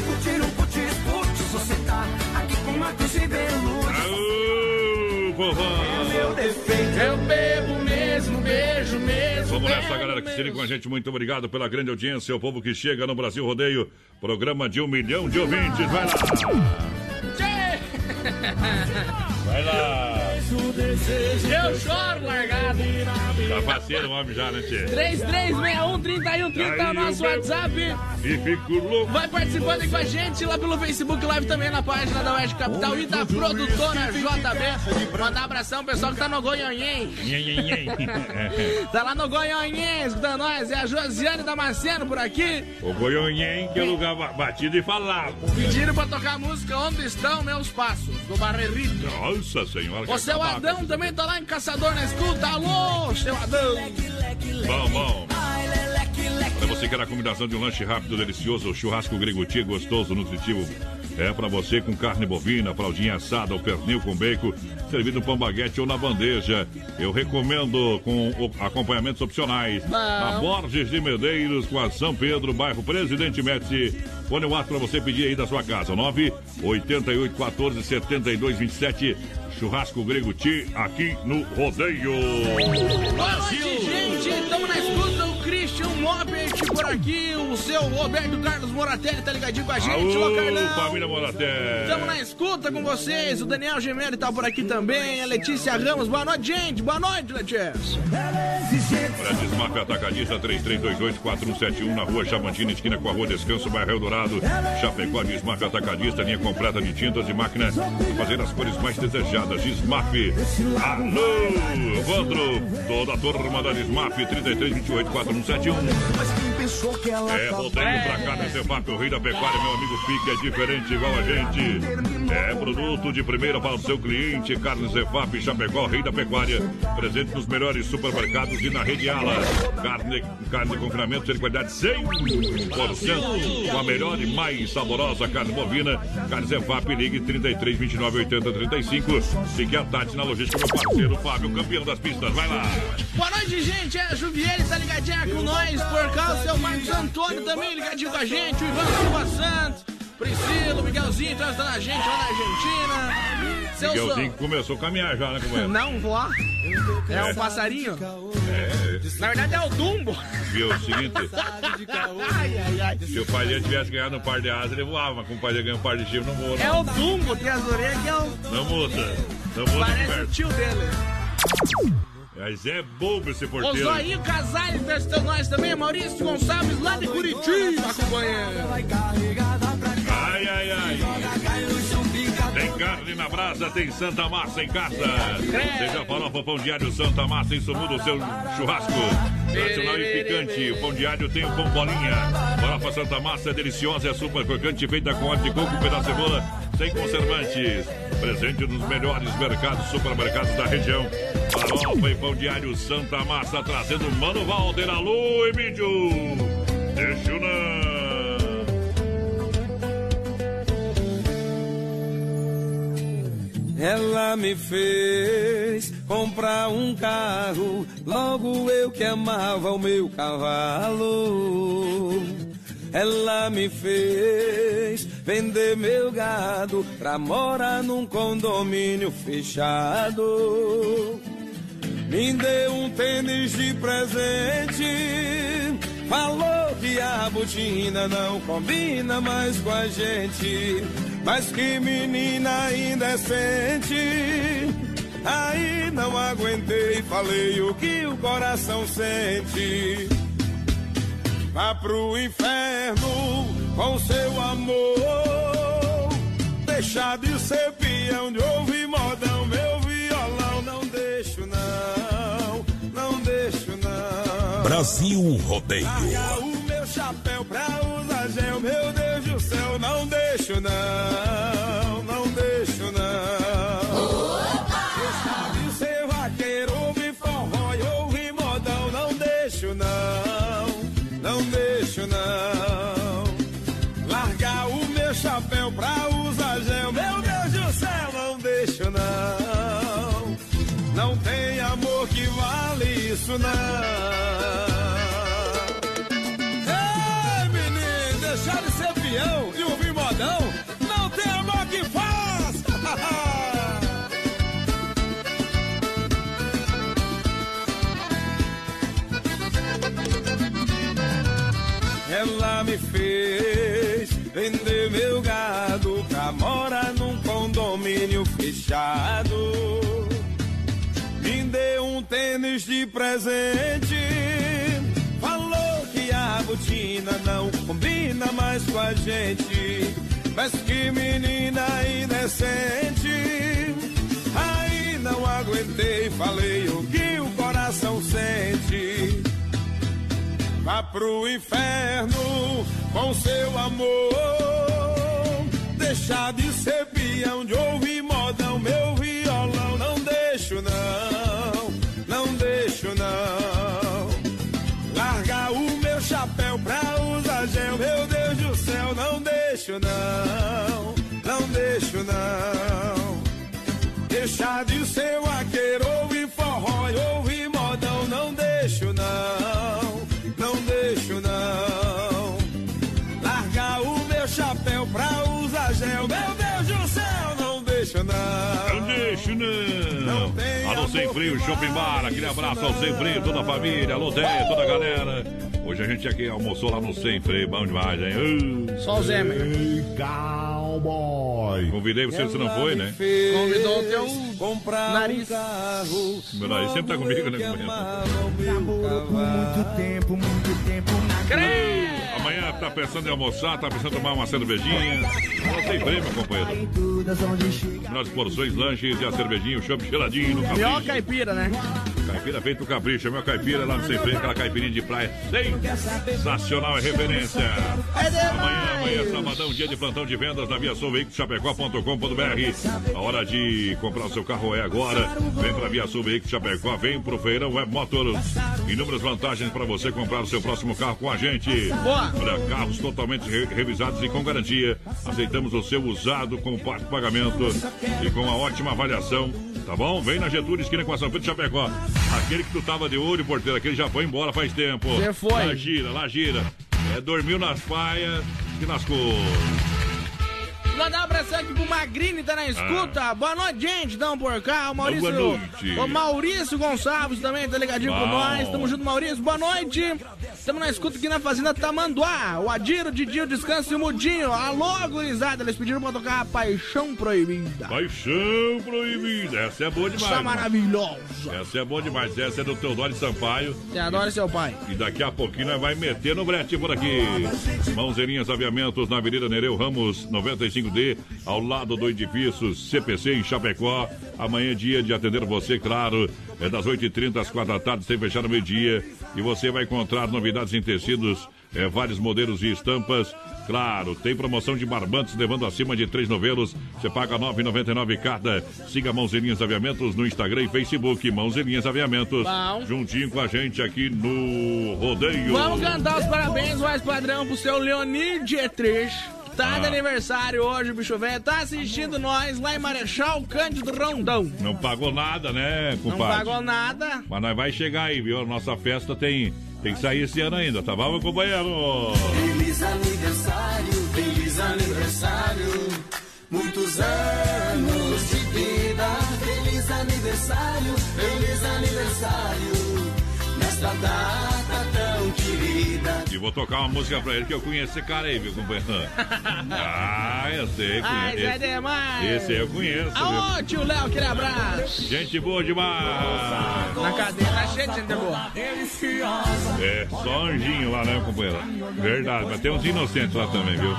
Speaker 10: curtir um putis, putz, você tá aqui com Marcos e
Speaker 2: povão.
Speaker 10: É meu defeito. Eu bebo mesmo, beijo mesmo.
Speaker 2: Vamos nessa, galera, que se com a gente. Muito obrigado pela grande audiência. O povo que chega no Brasil Rodeio. Programa de um milhão de ouvintes. Vai lá. Vai lá.
Speaker 5: Eu choro, largado.
Speaker 2: Tá faceiro o homem já, né, Tchê?
Speaker 5: 3361-3130 é o nosso WhatsApp.
Speaker 2: E fico louco.
Speaker 5: Vai participando aí com a gente lá pelo Facebook Live também na página da Oeste Capital e da produtora JB. Mandar um abração pessoal que tá no Goianhém. tá lá no Goianhém, escutando nós. É a Josiane Damasceno por aqui.
Speaker 2: O Goianhém, que é lugar batido e falado.
Speaker 5: Pediram pra tocar a música Onde Estão Meus Passos, do Barrerito.
Speaker 2: Nossa Senhora.
Speaker 5: O seu Adão também tá lá em Caçador na escuta. Alô, seu Adão.
Speaker 2: Bom, bom. Para você que quer a combinação de um lanche rápido, delicioso, churrasco grego gostoso, nutritivo. É para você com carne bovina, fraldinha assada, o pernil com bacon, servido no pão baguete ou na bandeja. Eu recomendo com acompanhamentos opcionais. A Borges de Medeiros com a São Pedro, bairro Presidente Médici. Fone o ato para você pedir aí da sua casa. 9 88 14 72 27 Churrasco Grego Ti, aqui no Rodeio.
Speaker 5: Boa noite, gente. Estamos na escuta. Christian Mopet por aqui. O seu Roberto Carlos Moratelli tá ligadinho com a gente.
Speaker 2: Alô, Carlão. família Moratelli.
Speaker 5: Estamos na escuta com vocês. O Daniel Gemelli tá por aqui também. A Letícia Ramos. Boa noite, gente. Boa noite, Letícia.
Speaker 2: Para Desmafia Atacadista 33284171 na rua Chamantina, esquina com a rua Descanso, bairro Eldorado. Chapecó, Desmafia Atacadista, linha completa de tintas e máquina para fazer as cores mais desejadas. Desmaf. Alô, Evandro, toda a turma da Desmaf, 3328 4171. É, voltando pra cá nesse FAP, o rei da pecuária, meu amigo Pique, é diferente igual a gente. É produto de primeira para o seu cliente, Carnes Zefap, Chapecó, rei da pecuária. Presente nos melhores supermercados e na rede Ala. Carne, carne de confinamento de qualidade 100%. Com a melhor e mais saborosa carne bovina. Carnes Zefap, ligue 33 29 80 35. Fique tarde na logística, meu parceiro Fábio, campeão das pistas. Vai lá.
Speaker 5: Boa noite, gente. É Juviele, tá ligadinha com nós. Por causa do seu Marcos Antônio também ligadinho com a gente. O Ivan Silva Santos. Priscila, o Miguelzinho trazendo a gente lá na Argentina.
Speaker 2: Seu Miguelzinho que começou a caminhar já, né, companheiro?
Speaker 5: Não, voar. É, um passarinho?
Speaker 2: É.
Speaker 5: Na verdade é o Dumbo.
Speaker 2: Viu, o seguinte. ai, ai, ai. Se o pai dele tivesse ganhado um par de asas, ele voava, mas como o pai dele ganhou um par de chifre, não voa.
Speaker 5: É o Dumbo, tem as orelhas que é o.
Speaker 2: Não muda. Não muda.
Speaker 5: Parece o tio dele.
Speaker 2: Mas é bobo esse porteiro.
Speaker 5: O Zoinho Casales testando nós também. Maurício Gonçalves lá de Curitiba acompanhando.
Speaker 2: Ai, ai, ai. Tem carne na brasa, tem Santa Massa em casa. Seja farofa, pão diário Santa Massa, isso muda o seu churrasco. Tradicional e picante. O pão diário tem o pão bolinha. Farofa Santa Massa é deliciosa, é super crocante, feita com óleo de coco, pedaço de cebola, sem conservantes. Presente nos melhores mercados, supermercados da região. Farofa e pão diário Santa Massa, trazendo Mano Valder, alô, Emílio. Deixa eu não.
Speaker 14: Ela me fez comprar um carro, logo eu que amava o meu cavalo. Ela me fez vender meu gado pra morar num condomínio fechado. Me deu um tênis de presente. Falou que a botina não combina mais com a gente. Mas que menina indecente. Aí não aguentei, falei o que o coração sente. Vá pro inferno com seu amor. Deixar de ser peão de ouvir modão, meu violão. Não deixo, não, não deixo, não.
Speaker 1: Brasil Rodeio.
Speaker 14: Chapéu pra usar gel, meu Deus do céu, não deixo não, não deixo não. Deixa de ser vaqueiro, ouvir forró e ouvir modão, não deixo não, não deixo não. Largar o meu chapéu pra usar gel, meu Deus do céu, não deixo não. Não tem amor que vale isso não. Vender meu gado pra morar num condomínio fechado. Me deu um tênis de presente. Falou que a botina não combina mais com a gente. Mas que menina indecente. Aí não aguentei, falei o que o coração sente. Vá pro inferno com seu amor. Deixar de ser peão, de ouvir modão, meu violão. Não deixo, não, não deixo, não. Largar o meu chapéu pra usar gel, meu Deus do céu. Não deixo, não, não deixo, não. Deixar de ser vaqueiro, ouvir forró ouvir modão. Não deixo, não usar gel, meu Deus do céu. Não deixo, não.
Speaker 2: Não deixo, não.
Speaker 14: tem
Speaker 2: Alô, Sem Frio, Shopping Bar. Aquele abraço
Speaker 14: não.
Speaker 2: ao Sem Frio, toda a família. Alô, Zé, toda a galera. Hoje a gente aqui almoçou lá no Sem Freio. Bom demais, hein? Uh.
Speaker 5: Só o Zé, meu.
Speaker 2: Cowboy. Convidei você, você não foi, né?
Speaker 5: Convidou o teu
Speaker 14: comprar
Speaker 5: nariz.
Speaker 14: Um carro,
Speaker 2: Meu nariz sempre tá comigo, né?
Speaker 14: Namorou por muito tempo, muito tempo na
Speaker 2: Amanhã tá pensando em almoçar, tá pensando em tomar uma cervejinha. Sem Freio, meu companheiro. Nas porções, lanches e a cervejinha, o chopp geladinho no capricho.
Speaker 5: caipira, né?
Speaker 2: Caipira feito capricho, meu caipira lá no Sem Freio, aquela caipirinha de praia. Sensacional é referência. Amanhã, amanhã, sabadão, dia de plantão de vendas na Via Sul Veículos Chapecó.com.br. A hora de comprar o seu carro é agora. Vem pra Via Sul Veículos Chapecó, vem pro Feirão Web Motors. Inúmeras vantagens para você comprar o seu próximo carro com a gente.
Speaker 5: Boa.
Speaker 2: Olha, carros totalmente re- revisados e com garantia. Aceitamos o seu usado com parte pagamento e com a ótima avaliação. Tá bom? Vem na Getúlio, esquina com a São Pedro Chapecó. Aquele que tu tava de olho, porteiro, aquele já foi embora faz tempo.
Speaker 5: Você foi.
Speaker 2: Lá gira, lá gira. É, dormiu nas paias e nas cores.
Speaker 5: Mandar um abração aqui pro Magrini, tá na escuta. Boa noite, gente. Dão por cá. O Maurício.
Speaker 2: Ah. Boa noite.
Speaker 5: O Maurício Gonçalves também tá ligadinho com nós. Tamo junto, Maurício. Boa noite. Tamo na escuta aqui na Fazenda Tamanduá. O Adiro, o Didinho, o Descanso e o Mudinho. Alô, gurizada. Eles pediram pra tocar Paixão Proibida.
Speaker 2: Paixão proibida. Essa é boa demais.
Speaker 5: Essa é
Speaker 2: mano.
Speaker 5: maravilhosa.
Speaker 2: Essa é boa demais. Essa é do Teodoro Sampaio.
Speaker 5: Você adora seu pai.
Speaker 2: E daqui a pouquinho nós vai meter no brete por aqui. Mãozeirinhas Aviamentos na Avenida Nereu Ramos, 95 Vizinho D, ao lado do edifício CPC em Chapecó. Amanhã é dia de atender você, claro. É das 8h30 às 4 da tarde, sem fechar no meio-dia. E você vai encontrar novidades em tecidos, é, vários modelos e estampas. Claro, tem promoção de barbantes levando acima de três novelos. Você paga R$ 9,99 cada. Siga Mãozinhas Aviamentos no Instagram e Facebook. Mãozinhas Aviamentos.
Speaker 5: Bom.
Speaker 2: Juntinho com a gente aqui no Rodeio.
Speaker 5: Vamos cantar os parabéns mais padrão pro seu Leonir Dietrich. Tá de
Speaker 2: Ah.
Speaker 5: aniversário hoje, o bicho velho. Tá assistindo nós lá em Marechal Cândido Rondão.
Speaker 2: Não pagou nada, né,
Speaker 5: Não
Speaker 2: compadre?
Speaker 5: pagou nada.
Speaker 2: Mas nós vai chegar aí, viu? Nossa festa tem, tem que sair esse ano ainda, tá bom, meu companheiro?
Speaker 7: Feliz aniversário, feliz aniversário. Muitos anos de vida. Feliz aniversário, feliz aniversário. Nesta data
Speaker 2: vou tocar uma música pra ele que eu conheço esse cara aí, viu, companheiro? Ah, eu sei,
Speaker 5: Ai,
Speaker 2: conheço.
Speaker 5: Demais.
Speaker 2: Esse aí eu conheço, viu?
Speaker 5: Aô, tio Léo, aquele abraço.
Speaker 2: Gente boa demais!
Speaker 5: Na cadeia, tá cheio de gente boa.
Speaker 2: É, só anjinho lá, né, companheiro? Verdade, mas tem uns inocentes lá também, viu?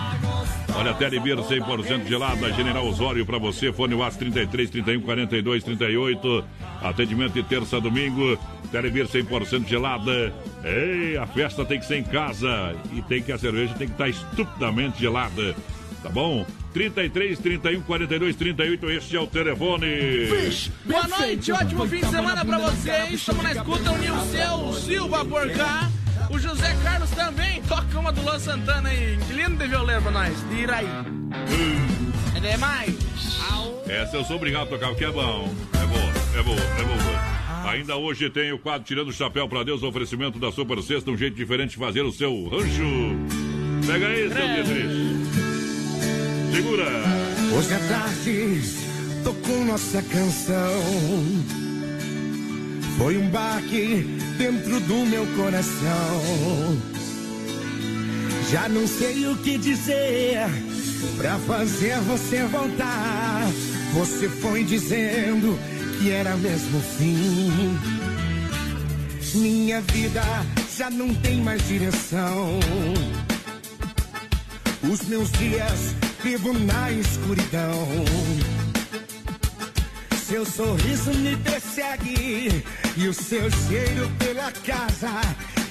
Speaker 2: Olha, Telebir 100% gelada, General Osório pra você, fone WhatsApp 33 31 42 38, atendimento de terça a domingo, Telebir 100% gelada. Ei, a festa tem que ser em casa e tem que a cerveja tem que estar estupidamente gelada. Tá bom? 33 31 42 38, este é o telefone.
Speaker 5: Boa noite, ótimo fim de semana pra vocês. Estamos na escuta, o Nilceu Silva por cá. O José Carlos também toca uma do Luan Santana aí. Que lindo de violeiro pra nós. De Iraí. É demais.
Speaker 2: Essa eu sou obrigado a tocar, porque é bom. É boa, é boa, é boa. Ainda hoje tem o quadro Tirando o Chapéu pra Deus, oferecimento da Super Sexta, um jeito diferente de fazer o seu rancho. Pega aí, seu Dietrich. Segura.
Speaker 15: Hoje à tarde tocou nossa canção. Foi um baque dentro do meu coração. Já não sei o que dizer pra fazer você voltar. Você foi dizendo era mesmo fim. Minha vida já não tem mais direção. Os meus dias vivo na escuridão. Seu sorriso me persegue e o seu cheiro pela casa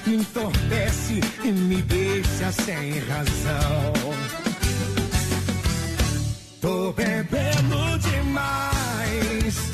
Speaker 15: me entorpece e me deixa sem razão. Tô bebendo demais.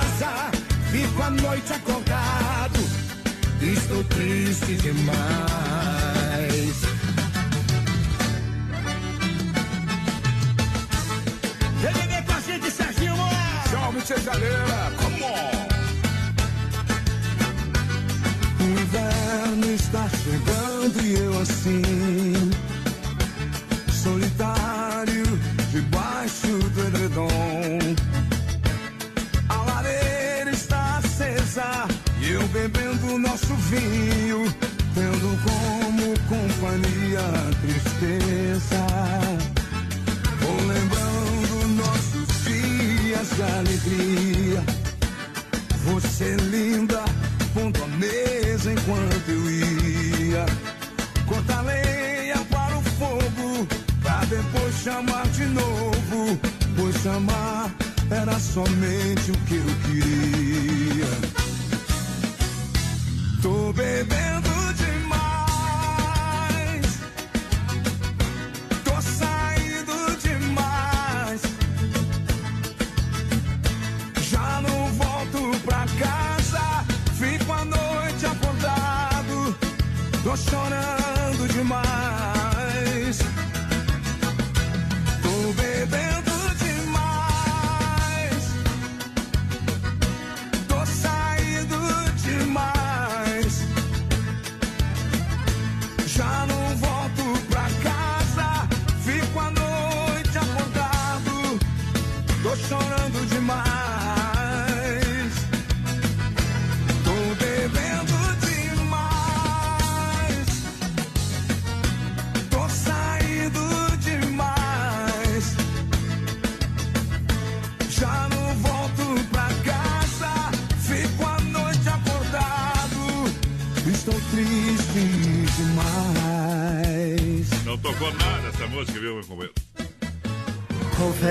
Speaker 15: Fico a noite acordado. Estou triste demais. Vem beber com a gente, Serginho Moá.
Speaker 16: Salve, tia galera, come on!
Speaker 15: O inverno está chegando e eu assim, vinho, tendo como companhia a tristeza. Vou lembrando nossos dias de alegria. Você linda, pondo a mesa enquanto eu ia. Corta lenha para o fogo, pra depois chamar de novo. Pois chamar era somente o que eu queria. Bebendo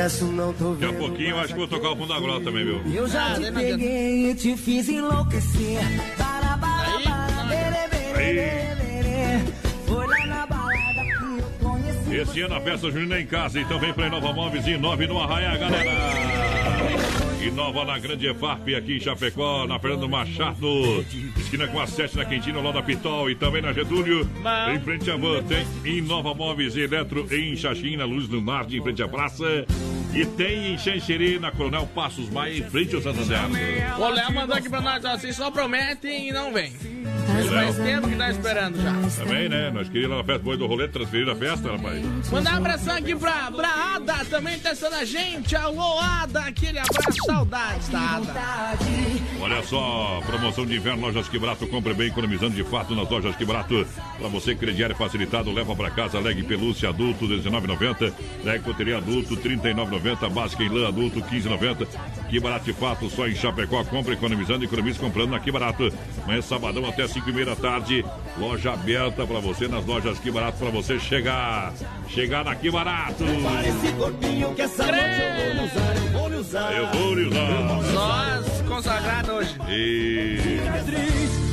Speaker 4: Confesso, não tô
Speaker 2: Daqui a pouquinho eu acho que vou tocar o fundo da grota também, viu?
Speaker 4: Eu já te peguei e te fiz enlouquecer. Para, para, para, bere, bere, bere. Foi lá na balada que eu conheci.
Speaker 2: Esse ano a festa junina é em casa, então vem pra Inova Móveis e Inove no Arraia, galera! Inova na Grande EFAP, aqui em Chapecó, na Fernando Machado, esquina com a 7 na Quentina, lá da Pitol e também na Getúlio, em frente à Van, tem Inova Móveis e Eletro em Xaxim, na Luz do Norte, em frente à praça, e tem em Xanxerê, na Coronel Passos Maia, em frente ao Santander.
Speaker 5: O Léo mandou aqui pra nós, vocês só prometem e não vem. Faz tempo que tá esperando já.
Speaker 2: Também, né? Nós queríamos ir lá na festa depois do rolê, transferir a festa, rapaz.
Speaker 5: Mandar um abração aqui pra, pra Ada, também testando a gente. Alô, Ada, aquele abraço, saudades da Ada.
Speaker 2: Olha só, promoção de inverno, lojas que barato, compre bem, economizando de fato nas lojas que barato. Pra você, crediário facilitado, leva pra casa, leg pelúcia adulto, R$19,90. Leg coteria adulto, R$39,90. Básica em lã adulto, R$15,90. Que barato de fato, só em Chapecó, compra economizando, economiza comprando na Que Barato. Amanhã, sabadão, até 5 e meia da tarde. Loja aberta pra você, nas lojas Que Barato, pra você chegar. Chegar na Que Barato.
Speaker 4: Esse corpinho que essa noite eu vou lhe usar, eu vou lhe usar.
Speaker 2: Eu vou lhe usar.
Speaker 5: Nós consagrados hoje.
Speaker 2: E...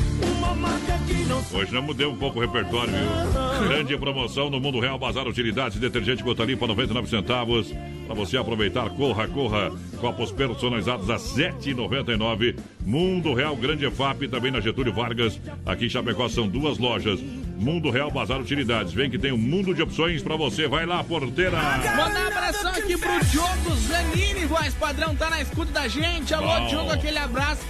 Speaker 2: Hoje não mudei um pouco o repertório, viu? Grande promoção no Mundo Real Bazar Utilidades, detergente gota limpa 99 centavos. Para você aproveitar, corra, corra. Copos personalizados a 7,99. Mundo Real Grande EFAP, também na Getúlio Vargas. Aqui em Chapecó são duas lojas. Mundo Real Bazar Utilidades. Vem que tem um mundo de opções para você. Vai lá, porteira.
Speaker 5: Mandar um abração aqui pro Diogo Zanini, voz padrão, tá na escuta da gente. Alô,
Speaker 2: Bom.
Speaker 5: Diogo, aquele abraço.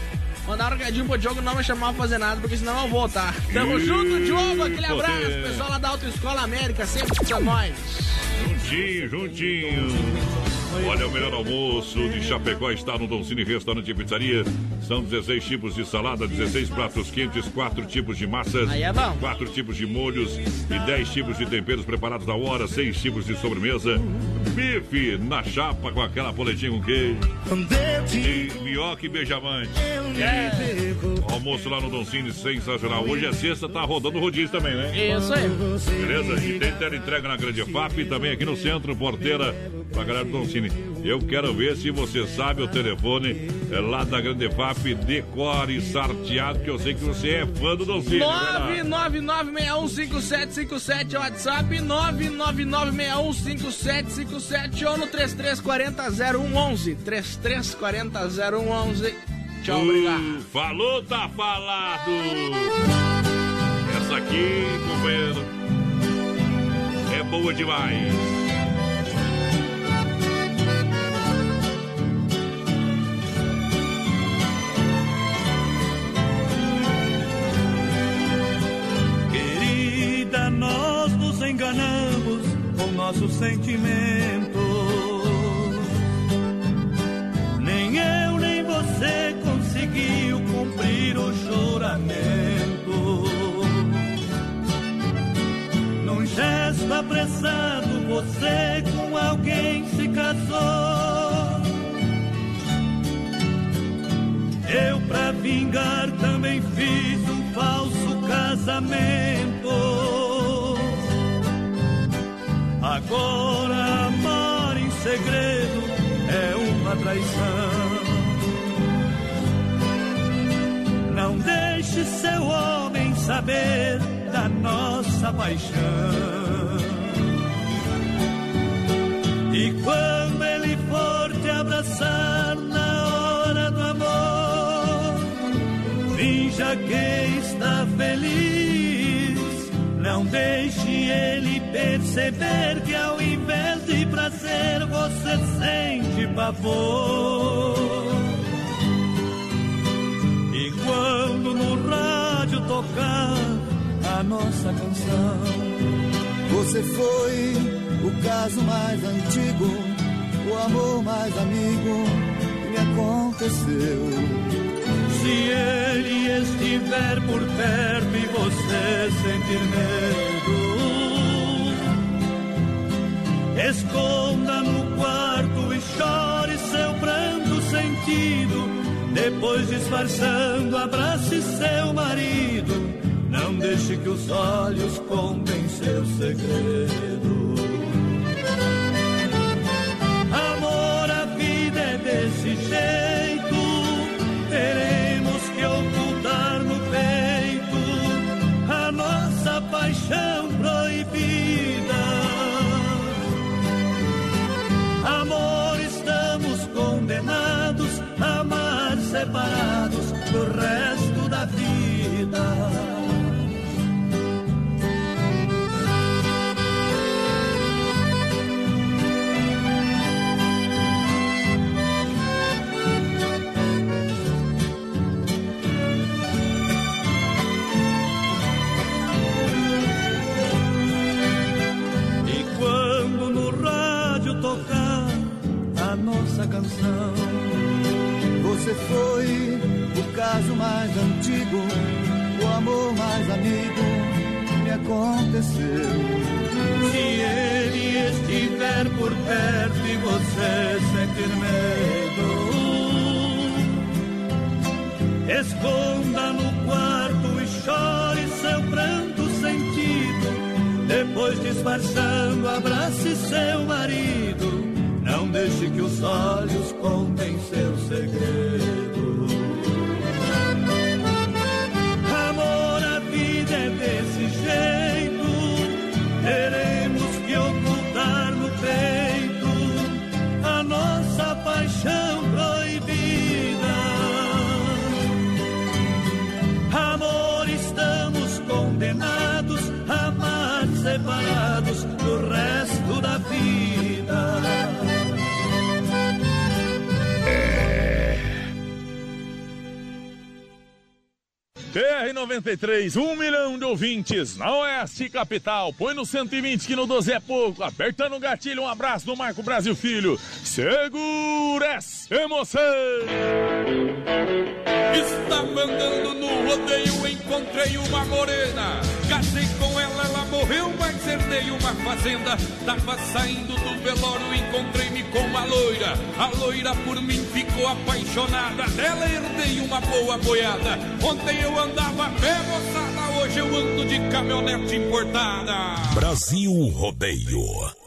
Speaker 5: Mandar um recadinho pro Diogo não me chamar pra fazer nada, porque senão eu vou, tá? Tamo
Speaker 2: Ih,
Speaker 5: junto, Diogo, aquele abraço.
Speaker 2: poder.
Speaker 5: Pessoal lá da Autoescola América, sempre com nós.
Speaker 2: Juntinho, juntinho. Olha, o melhor almoço de Chapecó está no Don Cine Restaurante e Pizzaria. São 16 tipos de salada, 16 pratos quentes, 4 tipos de massas,
Speaker 5: Aí é bom.
Speaker 2: 4 tipos de molhos e 10 tipos de temperos preparados na hora, 6 tipos de sobremesa. Bife na chapa com aquela poletinha com queijo. E minhoca e beijamante.
Speaker 5: É.
Speaker 2: Almoço lá no Don Cine, sensacional. Hoje é sexta, tá rodando rodízio também, né?
Speaker 5: Isso aí.
Speaker 2: Beleza? E tem entrega na Grande FAP, também aqui no centro, porteira, pra galera do Don Eu quero ver se você sabe o telefone é lá da Grande FAP, decore sarteado, que eu sei que você é fã do Don Cine. vai lá.
Speaker 5: 999615757 é o WhatsApp, 999615757 ou no 33400111. 33400111. Tchau, obrigado.
Speaker 2: Uh, falou, tá falado! Essa aqui, companheiro, é boa demais.
Speaker 4: Nós nos enganamos com nossos sentimentos. Nem eu nem você conseguiu cumprir o juramento. Num gesto apressado, você com alguém se casou. Eu, pra vingar, também fiz um falso casamento. Agora, amar em segredo é uma traição. Não deixe seu homem saber da nossa paixão. E quando ele for te abraçar na hora do amor, finja que está feliz. Não deixe ele perceber que ao invés de prazer você sente pavor. E quando no rádio tocar a nossa canção,
Speaker 17: Você foi o caso mais antigo, o amor mais amigo que me aconteceu.
Speaker 4: Se ele estiver por perto e você sentir medo, esconda no quarto e chore seu pranto sentido. Depois, disfarçando, abrace seu marido. deixe que os olhos contem seu segredo. Canção,
Speaker 17: Você foi o caso mais antigo, o amor mais amigo me aconteceu.
Speaker 4: se ele estiver por perto e você sentir medo, esconda no quarto e chore seu pranto sentido. Depois disfarçando, abrace seu marido. Não deixe que os olhos contem seu segredo.
Speaker 2: TR93, um milhão de ouvintes na Oeste Capital. Põe no 120 que no 12 é pouco. Apertando o gatilho, um abraço do Marco Brasil Filho. Segura essa emoção!
Speaker 18: Está mandando no rodeio, encontrei uma morena. Morreu, mas herdei uma fazenda. Tava saindo do velório, encontrei-me com uma loira. A loira por mim ficou apaixonada. Dela herdei uma boa boiada. Ontem eu andava pé, moçada. Hoje eu ando de caminhonete importada.
Speaker 12: Brasil Rodeio.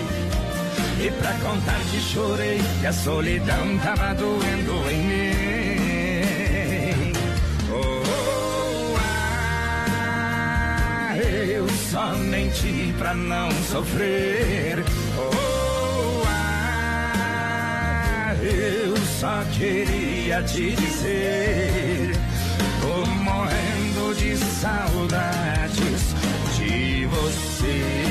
Speaker 10: E pra contar que chorei, que a solidão tava doendo em mim. Oh, ah, eu só menti pra não sofrer. Oh, ah, eu só queria te dizer. Tô morrendo de saudades de você.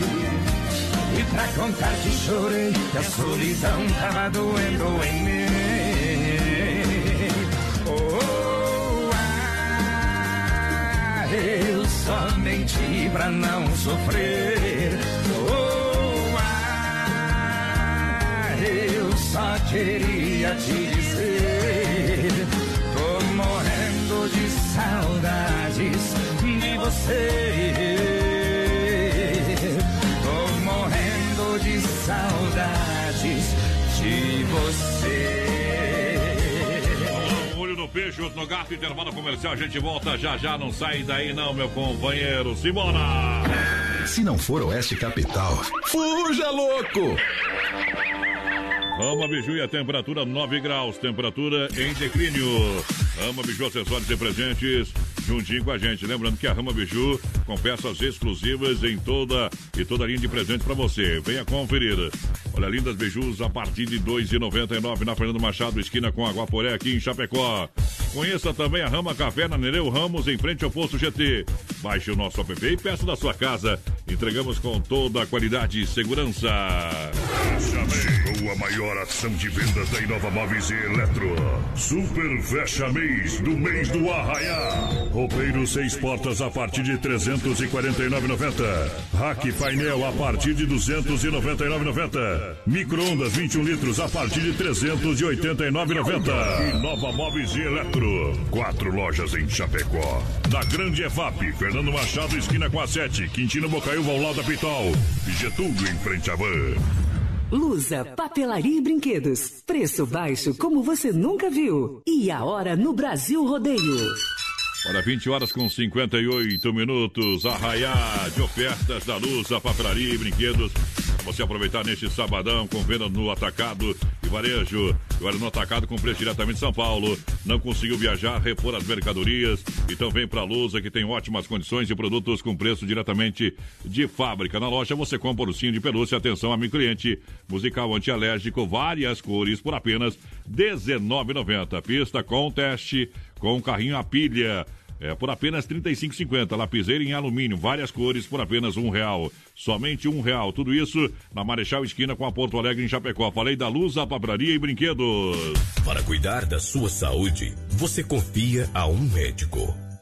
Speaker 10: Pra contar que chorei, que a solidão tava doendo em mim. Oh, ah, eu só menti pra não sofrer. Oh, ah, eu só queria te dizer. Tô morrendo de saudades de você.
Speaker 2: Peixe, outro no gato, intervalo comercial. A gente volta já já. Não sai daí, não, meu companheiro. Simbora!
Speaker 12: Se não for Oeste Capital, fuja louco!
Speaker 2: Ama Biju e a temperatura 9 graus, temperatura em declínio. Ama Biju, acessórios e presentes, juntinho com a gente. Lembrando que a Rama Biju com peças exclusivas em toda e toda a linha de presente para você. Venha conferir. Olha, lindas bijus a partir de R$ 2,99 na Fernando Machado, esquina com Aguaporé, aqui em Chapecó. Conheça também a Rama Café na Nereu Ramos, em frente ao posto GT. Baixe o nosso app e peça da sua casa. Entregamos com toda a qualidade e segurança.
Speaker 1: Chegou a maior ação de vendas da Inova Móveis e Eletro. Super Fecha Mês do mês do Arraiá. Roupeiro seis portas a partir de 349,90. Rack painel a partir de 299,90. Micro-ondas 21 litros a partir de 389,90. Inova Móveis e Eletro. Quatro lojas em Chapecó. Na Grande EFAP, Fernando Machado, esquina com a 7. Quintino Bocaiúva ao lado da Pitol. Getúlio em frente à van.
Speaker 11: Lusa, papelaria e brinquedos. Preço baixo como você nunca viu. E a hora no Brasil Rodeio.
Speaker 2: Olha, 20 horas com 58 minutos. Arraiar de ofertas da Luz, a papelaria e brinquedos. Você aproveitar neste sabadão com venda no atacado e varejo. Agora no atacado com preço diretamente de São Paulo. Não conseguiu viajar, repor as mercadorias. Então vem pra Lusa que tem ótimas condições e produtos com preço diretamente de fábrica. Na loja você compra ursinho de pelúcia. Atenção, amigo cliente. Musical antialérgico, várias cores por apenas R$19,90. Pista com teste com carrinho a pilha. É por apenas R$ 35,50. Lapiseira em alumínio, várias cores por apenas um real. Somente um real. Tudo isso na Marechal Esquina com a Porto Alegre em Chapecó. Falei da luz, a e brinquedos.
Speaker 19: Para cuidar da sua saúde, você confia a um médico.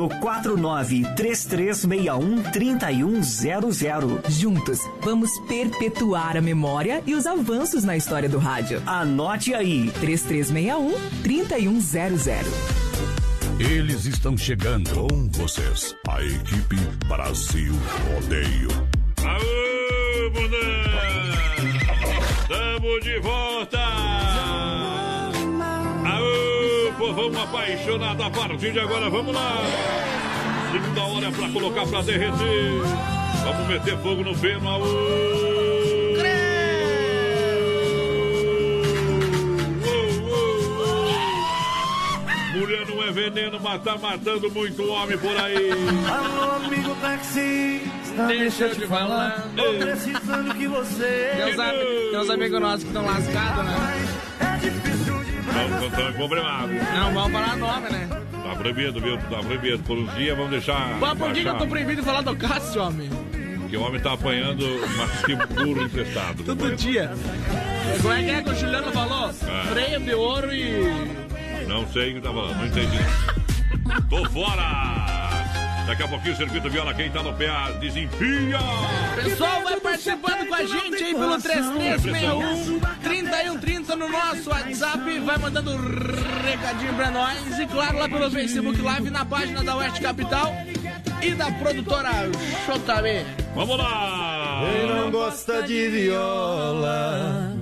Speaker 20: no 49 3361 3100.
Speaker 21: Juntos, vamos perpetuar a memória e os avanços na história do rádio.
Speaker 20: Anote aí:
Speaker 21: 3361 3100.
Speaker 12: Eles estão chegando com vocês. A equipe Brasil Rodeio.
Speaker 2: Aô! Tamo de volta! Povão apaixonado a partir de agora, vamos lá! Segunda hora pra colocar pra derreter. Vamos meter fogo no feno, aô! Mulher não é veneno, mas tá matando muito homem por aí.
Speaker 10: Alô, amigo taxista,
Speaker 5: Deixa eu te falar.
Speaker 10: Tô precisando que você.
Speaker 5: Tem uns, am- tem uns amigos nossos que estão lascados, né?
Speaker 10: É
Speaker 2: Estamos problemados.
Speaker 5: Não vamos falar nome, né?
Speaker 2: Tá proibido, viu? Tá proibido. Por um dia vamos deixar.
Speaker 5: Mas por que, que eu tô proibido de falar do Cássio, homem?
Speaker 2: Porque o homem tá apanhando mas que burro emprestado.
Speaker 5: Todo dia. Como é que é que o Juliano falou?
Speaker 2: Ah.
Speaker 5: Freio de ouro e.
Speaker 2: Não sei o que tá falando, não entendi. Tô fora! Daqui a pouquinho o Circuito Viola, quem tá no pé, desempia.
Speaker 5: Pessoal, vai participando com a gente aí pelo 3361 3130 no nosso WhatsApp. Vai mandando recadinho pra nós. E claro, lá pelo Facebook Live, na página da Oeste Capital e da produtora JB.
Speaker 2: Vamos lá!
Speaker 22: Quem não gosta de viola,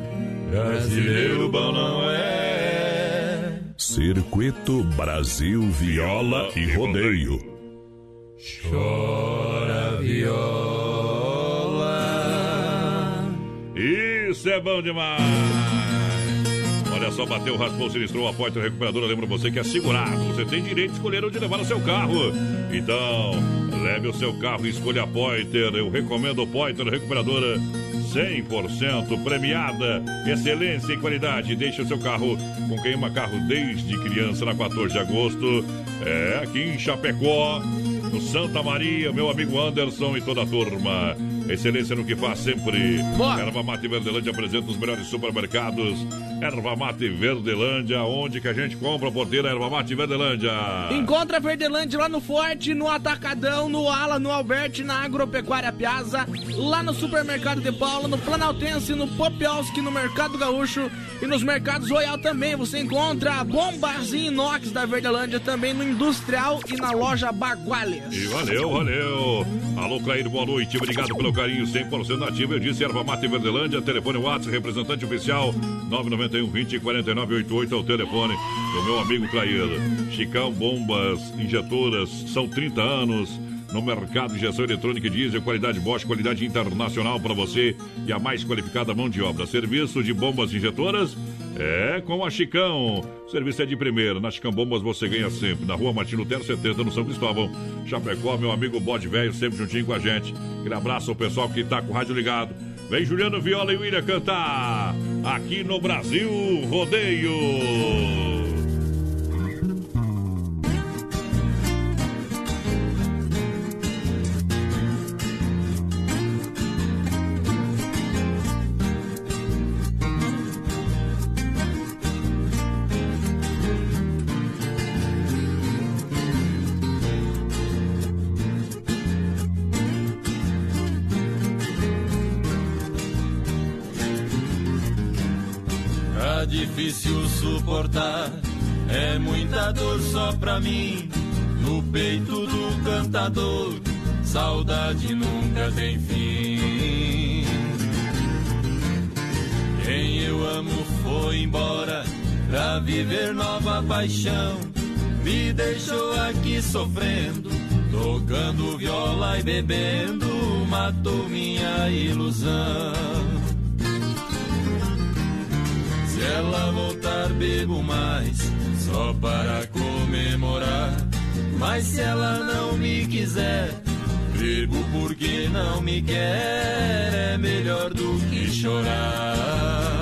Speaker 22: brasileiro bom não é.
Speaker 12: Circuito Brasil Viola e Rodeio.
Speaker 22: Chora viola.
Speaker 2: Isso é bom demais! Olha só, bateu, raspou, sinistrou a porta recuperadora. Lembra você que é segurado. Você tem direito de escolher onde levar o seu carro. Então, leve o seu carro e escolha a Pointer. Eu recomendo Pointer Recuperadora 100% premiada. Excelência e qualidade. Deixe o seu carro com queima carro desde criança na 14 de agosto. É, aqui em Chapecó, no Santa Maria, meu amigo Anderson e toda a turma. Excelência no que faz sempre. Erva Mate Verdelândia apresenta os melhores supermercados. Erva Mate Verdelândia, onde que a gente compra a porteira Erva Mate Verdelândia.
Speaker 5: Encontra a Verdelândia lá no Forte, no Atacadão, no Ala, no Alberti, na Agropecuária Piazza, lá no Supermercado de Paula, no Planaltense, no Popioski, no Mercado Gaúcho e nos mercados Royal também. Você encontra a bombazinha inox da Verdelândia também no Industrial e na loja Baguales.
Speaker 2: E valeu, valeu. Alô, Clair, boa noite. Obrigado pelo carinho 100% nativo. Eu disse Erva Mate Verdelândia. Telefone WhatsApp, representante oficial 991 20 49 88 é telefone do meu amigo Clair. Chicão Bombas Injetoras, são 30 anos no mercado de injeção eletrônica diesel, qualidade Bosch, qualidade internacional para você e a mais qualificada mão de obra. Serviço de bombas injetoras é com a Chicão. Serviço é de primeira. Na Chicão Bombas você ganha sempre. Na rua Martin Lutero 70, no São Cristóvão. Chapecó, meu amigo Bode Velho, sempre juntinho com a gente. Aquele abraço ao pessoal que tá com o rádio ligado. Vem Juliano Viola e William cantar aqui no Brasil Rodeio.
Speaker 17: É muita dor só pra mim. No peito do cantador, saudade nunca tem fim. Quem eu amo foi embora pra viver nova paixão. Me deixou aqui sofrendo, tocando viola e bebendo, matou minha ilusão. Se ela voltar, bebo mais, só para comemorar. Mas se ela não me quiser, bebo porque não me quer. É melhor do que chorar.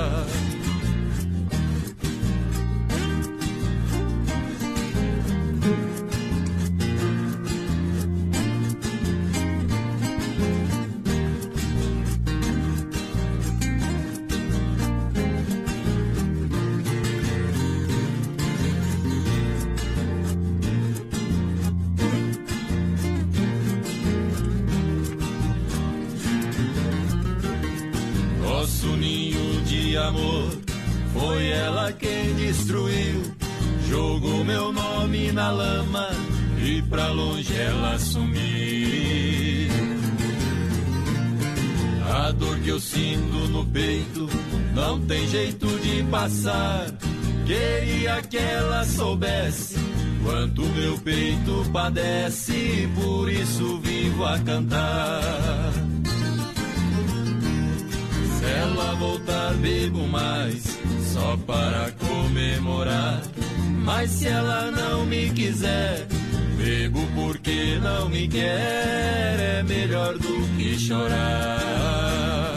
Speaker 17: Amor foi ela quem destruiu. Jogou meu nome na lama e pra longe ela sumiu. A dor que eu sinto no peito não tem jeito de passar. Queria que ela soubesse quanto meu peito padece, por isso vivo a cantar. Ela voltar, bebo mais, só para comemorar. Mas se ela não me quiser, bebo porque não me quer. É melhor do que chorar.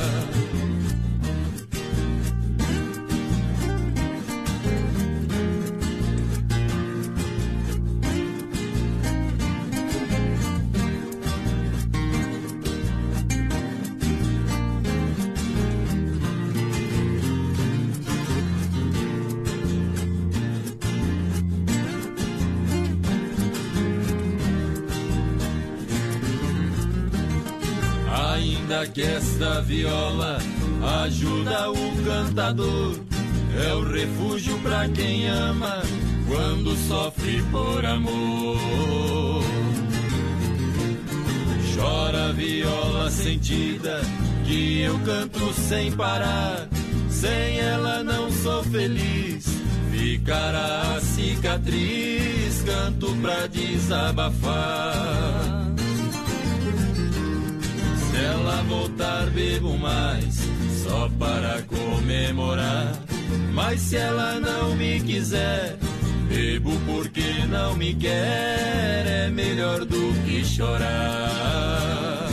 Speaker 17: Que esta viola ajuda o cantador. É o refúgio pra quem ama quando sofre por amor. Chora viola sentida que eu canto sem parar. Sem ela não sou feliz. Ficará a cicatriz, canto pra desabafar. Se ela voltar, bebo mais, só para comemorar. Mas se ela não me quiser, bebo porque não me quer. É melhor do que chorar.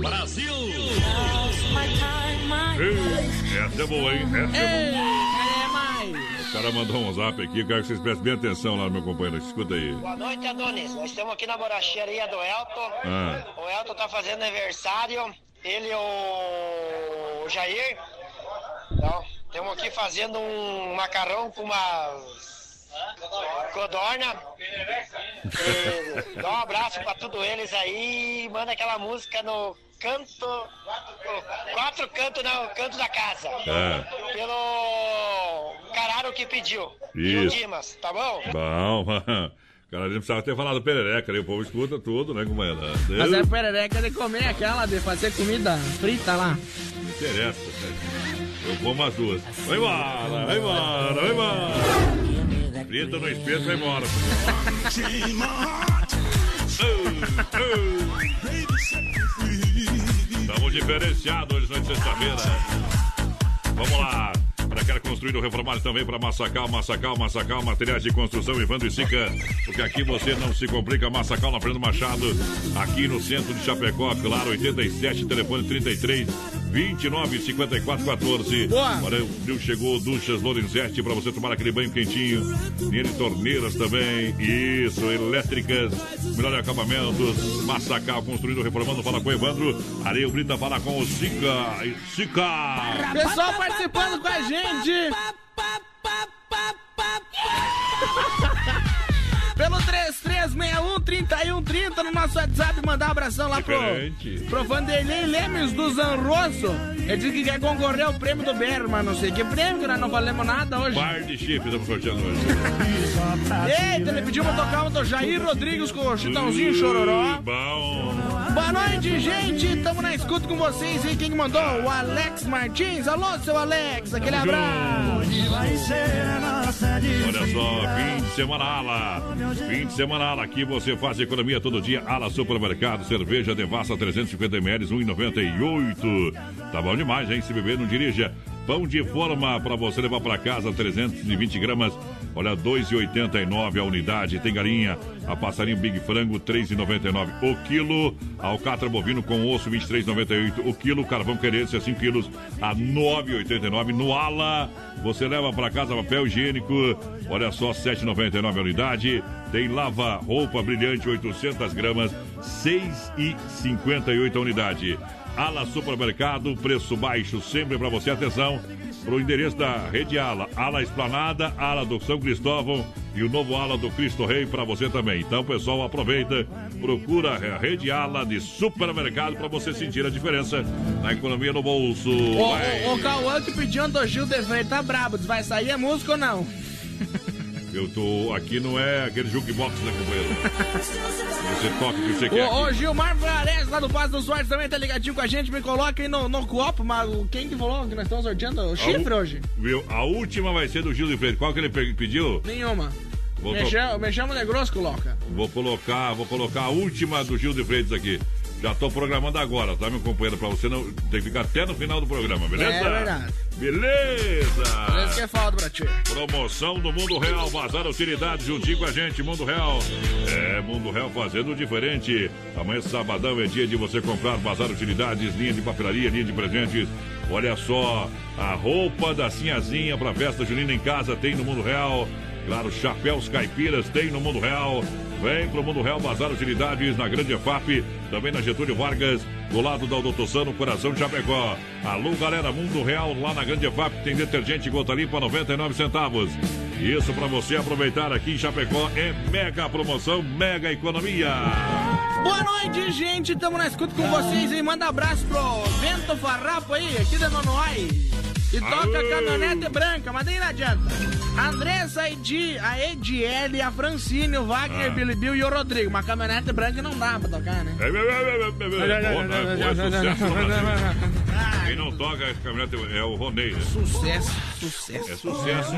Speaker 2: Brasil! Ei, essa é boa, hein? Essa é boa. O cara mandou um zap aqui, quero que vocês prestem bem atenção lá, meu companheiro. Escuta aí.
Speaker 23: Boa noite, Adonis. Nós estamos aqui na borracharia do Elton.
Speaker 2: Ah.
Speaker 23: O Elton tá fazendo aniversário. Ele e o Jair. Então, estamos aqui fazendo um macarrão com uma codorna. E dá um abraço pra todos eles aí. e Manda aquela música no canto. Quatro cantos, não, canto da casa.
Speaker 2: É.
Speaker 23: Pelo Cararo que pediu. E o
Speaker 2: Isso.
Speaker 23: Dimas, tá bom?
Speaker 2: Bom, cara, a gente precisava ter falado perereca, aí o povo escuta tudo, né, companheiro?
Speaker 5: Mas é perereca de comer aquela, de fazer comida frita lá.
Speaker 2: Não interessa, cara. Eu como as duas. Vai embora, vai embora, vai embora. Frita no espeto, vai embora. Estamos diferenciados hoje, noite sexta-feira. Vamos lá. Para quer construir ou reformar também para Massacal, Massacal, Massacal, materiais de construção, Evandro e Sica. Porque aqui você não se complica. Massacal na Fernando Machado, aqui no centro de Chapecó, claro, 87, telefone 33 29 54 14.
Speaker 5: Boa.
Speaker 2: O frio chegou, duchas Lorenzetti para você tomar aquele banho quentinho. De torneiras também. Isso, elétricas, melhor acabamentos. Massacal construindo, reformando. Fala com o Evandro. Areia Brita fala com o Sica. Sica.
Speaker 5: Pessoal participando com a gente. engine. Pelo 3361-3130 no nosso WhatsApp, mandar um abração lá pro, pro Vanderlei Lemes do Zanrosso. Ele disse que quer concorrer ao prêmio do Berma, não sei que prêmio, que nós não falamos nada hoje.
Speaker 2: Par de chifre estamos sorteando hoje.
Speaker 5: Eita, ele pediu pra tocar um do Jair Rodrigues com o Chitãozinho Chororó.
Speaker 2: Bom.
Speaker 5: Boa noite, gente. Tamo na escuta com vocês aí. Quem que mandou? O Alex Martins. Alô, seu Alex. Aquele abraço.
Speaker 2: Olha só, fim de semana Ala. Fim de semana Ala. Aqui você faz economia todo dia. Ala Supermercado, cerveja Devassa 350ml, 1,98. Tá bom demais, hein? Se beber, não dirija. Pão de forma para você levar para casa, 320 gramas. Olha, 2,89 a unidade. Tem galinha, a passarinho Big Frango, 3,99 o quilo. Alcatra bovino com osso, 23,98 o quilo. Carvão querência, 5 quilos, a 9,89 no Ala. Você leva para casa papel higiênico, olha só, 7,99 a unidade. Tem lava roupa brilhante, 800 gramas, 6,58 a unidade. Ala Supermercado, preço baixo sempre para você. Atenção para o endereço da Rede Ala. Ala Esplanada, Ala do São Cristóvão e o novo Ala do Cristo Rei para você também. Então, pessoal, aproveita, procura a Rede Ala de Supermercado para você sentir a diferença na economia no bolso.
Speaker 5: O, Cauã que pediu do Gil de Freire tá brabo. Vai sair a música ou não?
Speaker 2: Eu tô. Aqui não é aquele jukebox, né, companheiro? Você toca o que você quer.
Speaker 5: O
Speaker 2: aqui.
Speaker 5: Gilmar Flores, lá do Passo dos Sortes, também tá ligadinho com a gente. Me coloca aí no, no copo, mas quem que falou que nós estamos sorteando? O chifre hoje?
Speaker 2: Viu? A última vai ser do Gil de Freire. Qual que ele pe- pediu?
Speaker 5: Nenhuma.
Speaker 2: Vou,
Speaker 5: Me
Speaker 2: to-
Speaker 5: chama, me chama de grosso, coloca.
Speaker 2: vou colocar, vou colocar a última do Gil de Freitas aqui. Já tô programando agora, tá, meu companheiro? Pra você não tem que ficar até no final do programa, beleza?
Speaker 5: É verdade.
Speaker 2: Beleza!
Speaker 5: Esse que é falta pra ti.
Speaker 2: Promoção do Mundo Real, Bazar Utilidades juntinho com a gente, Mundo Real. É, Mundo Real fazendo diferente. Amanhã, sabadão, é dia de você comprar Bazar Utilidades, linha de papelaria, linha de presentes. Olha só, a roupa da Sinhazinha pra festa junina em casa tem no Mundo Real. Claro, chapéus caipiras tem no Mundo Real. Vem pro Mundo Real Bazar Utilidades na Grande EFAP, também na Getúlio Vargas, do lado da Odotossan, no coração de Chapecó. Alô, galera, Mundo Real, lá na Grande EFAP tem detergente gota limpa 99 centavos. Isso para você aproveitar aqui em Chapecó é mega promoção, mega economia.
Speaker 5: Boa noite, gente. Tamo na escuta com vocês aí. Manda abraço pro Vento Farrapo aí, aqui de Nonoai. E toca a caminhonete branca, mas daí não adianta. Andressa, a, Edi, a Ediele, a Francine, o Wagner,
Speaker 2: Ah.
Speaker 5: Billy Bill e o Rodrigo. Uma caminhonete branca não dá pra tocar, né?
Speaker 2: É, é, é, é, é, é, é, é. Quem não toca caminhonete é o Ronei, né?
Speaker 5: Sucesso, sucesso.
Speaker 2: É sucesso.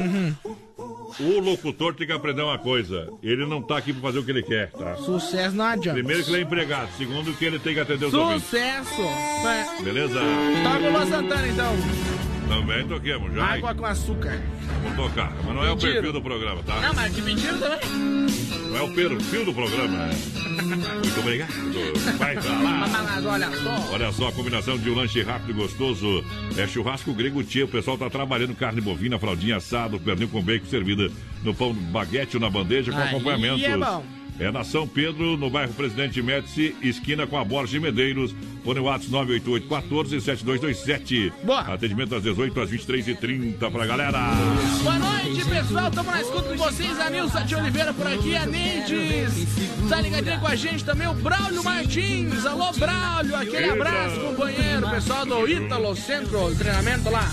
Speaker 2: O locutor tem que aprender uma coisa. Ele não tá aqui pra fazer o que ele quer, tá?
Speaker 5: Sucesso não adianta.
Speaker 2: Primeiro que ele é empregado. Segundo que ele tem que atender os ouvintes.
Speaker 5: Sucesso! É.
Speaker 2: Beleza?
Speaker 5: Toca o Luan Santana, então.
Speaker 2: Também toquemos já.
Speaker 5: Água com açúcar.
Speaker 2: Vamos tocar. Mas não é o perfil do programa, tá?
Speaker 5: Não, mas de mentira também.
Speaker 2: Não é o perfil do programa. Muito obrigado. Vai pra lá.
Speaker 5: Mas olha só.
Speaker 2: Olha só, a combinação de um lanche rápido e gostoso é churrasco grego tia. O pessoal tá trabalhando carne bovina, fraldinha assada, pernil com bacon servida no pão baguete ou na bandeja com
Speaker 5: Aí
Speaker 2: acompanhamentos.
Speaker 5: é bom.
Speaker 2: É na São Pedro, no bairro Presidente Médici, esquina com a Borges Medeiros. Fone WhatsApp 988 14 7227.
Speaker 5: Boa.
Speaker 2: Atendimento às 18 às 23h30 pra galera.
Speaker 5: Boa noite, pessoal. Tamo na escuta com vocês. A Nilza de Oliveira por aqui, a Neides. Tá ligadinho com a gente também o Braulio Martins. Alô, Braulio. Aquele abraço, companheiro. Pessoal do Ítalo Centro de Treinamento lá.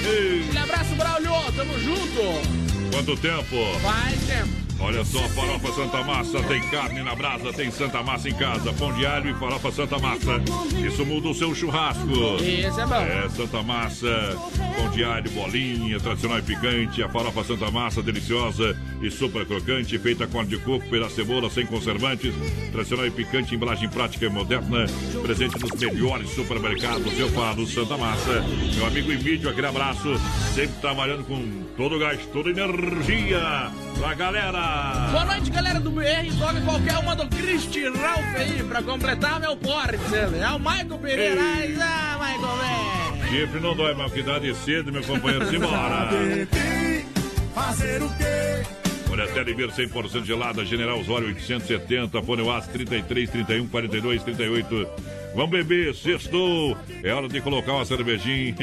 Speaker 5: Aquele abraço, Braulio. Tamo junto.
Speaker 2: Quanto tempo?
Speaker 5: Faz tempo.
Speaker 2: Olha só, farofa Santa Massa, tem carne na brasa, tem Santa Massa em casa, pão de alho e farofa Santa Massa. Isso muda o seu churrasco.
Speaker 5: Esse é bom.
Speaker 2: É Santa Massa, pão de alho, bolinha, tradicional e picante, a farofa Santa Massa, deliciosa e super crocante, feita com de coco, de cebola, sem conservantes, tradicional e picante, embalagem prática e moderna, presente nos melhores supermercados, eu falo Santa Massa. Meu amigo Emílio, aquele abraço, sempre trabalhando com todo o gás, toda energia pra galera.
Speaker 5: Boa noite, galera do BR. Toca qualquer uma do Cristi Ralph aí pra completar meu porte. É o Michael Pereira. Ah, Michael, velho.
Speaker 2: Chifre não dói, mas que dá de cedo, meu companheiro, simbora.
Speaker 4: Fazer o quê?
Speaker 2: Olha, Telebir 100% gelada, General Osório 870, Fone Watts 33, 31, 42, 38. Vamos beber, sextou. É hora de colocar uma cervejinha,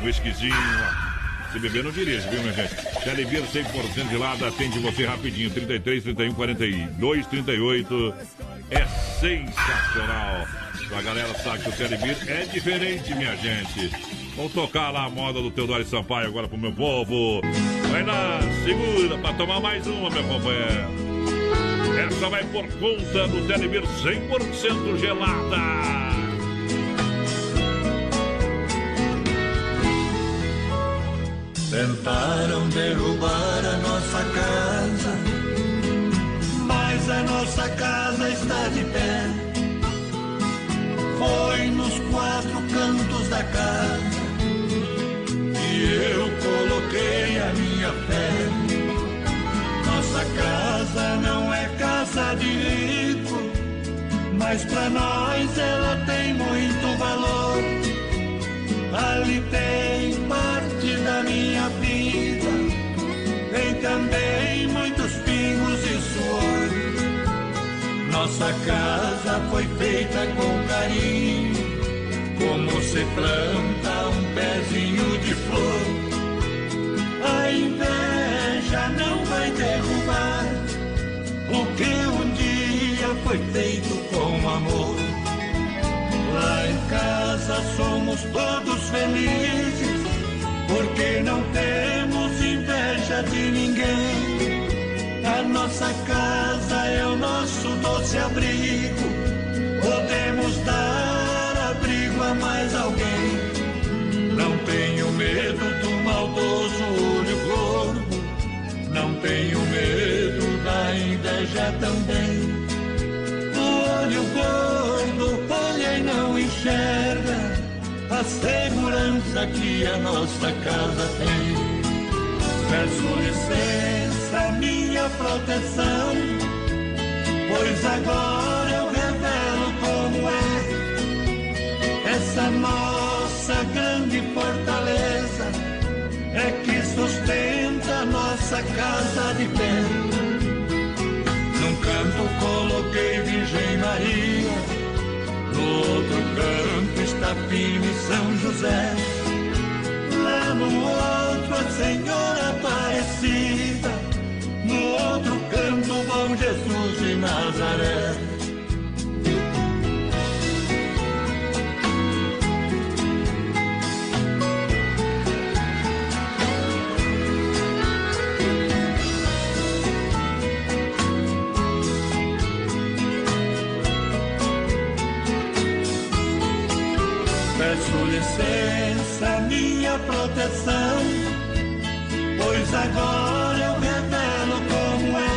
Speaker 2: um whiskyzinho. Se beber, não dirige, viu, minha gente? Telebir 100% gelada, atende você rapidinho. 33, 31, 42, 38. É sensacional. A galera sabe que o Telebir é diferente, minha gente. Vamos tocar lá a moda do Teodoro Sampaio agora pro meu povo. Vai lá, segura pra tomar mais uma, meu companheiro. Essa vai por conta do Telebir 100% gelada.
Speaker 4: Tentaram derrubar a nossa casa, mas a nossa casa está de pé. Foi nos quatro cantos da casa que eu coloquei a minha fé. Nossa casa não é casa de rico, mas pra nós ela tem muito valor. Ali tem parte também muitos pingos de suor. Nossa casa foi feita com carinho, como se planta um pezinho de flor. A inveja não vai derrubar o que um dia foi feito com amor. Lá em casa somos todos felizes, porque não temos inveja de ninguém. A nossa casa é o nosso doce abrigo, podemos dar abrigo a mais alguém. Não tenho medo do maldoso olho gordo, não tenho medo da inveja também. O olho gordo olha e não enxerga a segurança que a nossa casa tem. Peço licença, minha proteção, pois agora eu revelo como é essa nossa grande fortaleza. É que sustenta nossa casa de pé. Num canto coloquei Virgem Maria, no outro canto está Pino e São José. Lá no outro Senhora Aparecida, no outro canto, bom Jesus de Nazaré. Peço licença, minha proteção agora eu revelo como é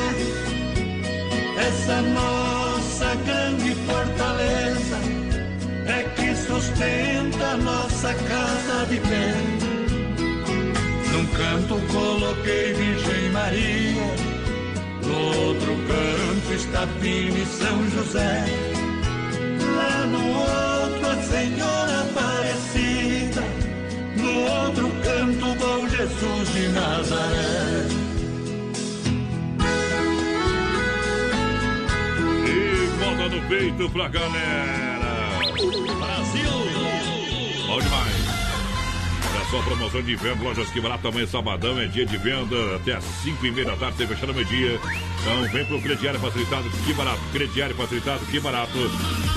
Speaker 4: essa nossa grande fortaleza, é que sustenta nossa casa de pé. Num canto coloquei Virgem Maria, no outro canto está Pina e São José. Lá no outro a Senhora Aparecida, no outro canto Bom Jesus de Nazaré.
Speaker 2: E moda no peito pra galera. Brasil! Bom demais. Olha só, promoção de inverno, lojas que barato, amanhã sabadão, é dia de venda, até às 5 e meia da tarde, tem fechando meio-dia. Então vem pro crediário facilitado, que barato, crediário facilitado, que barato.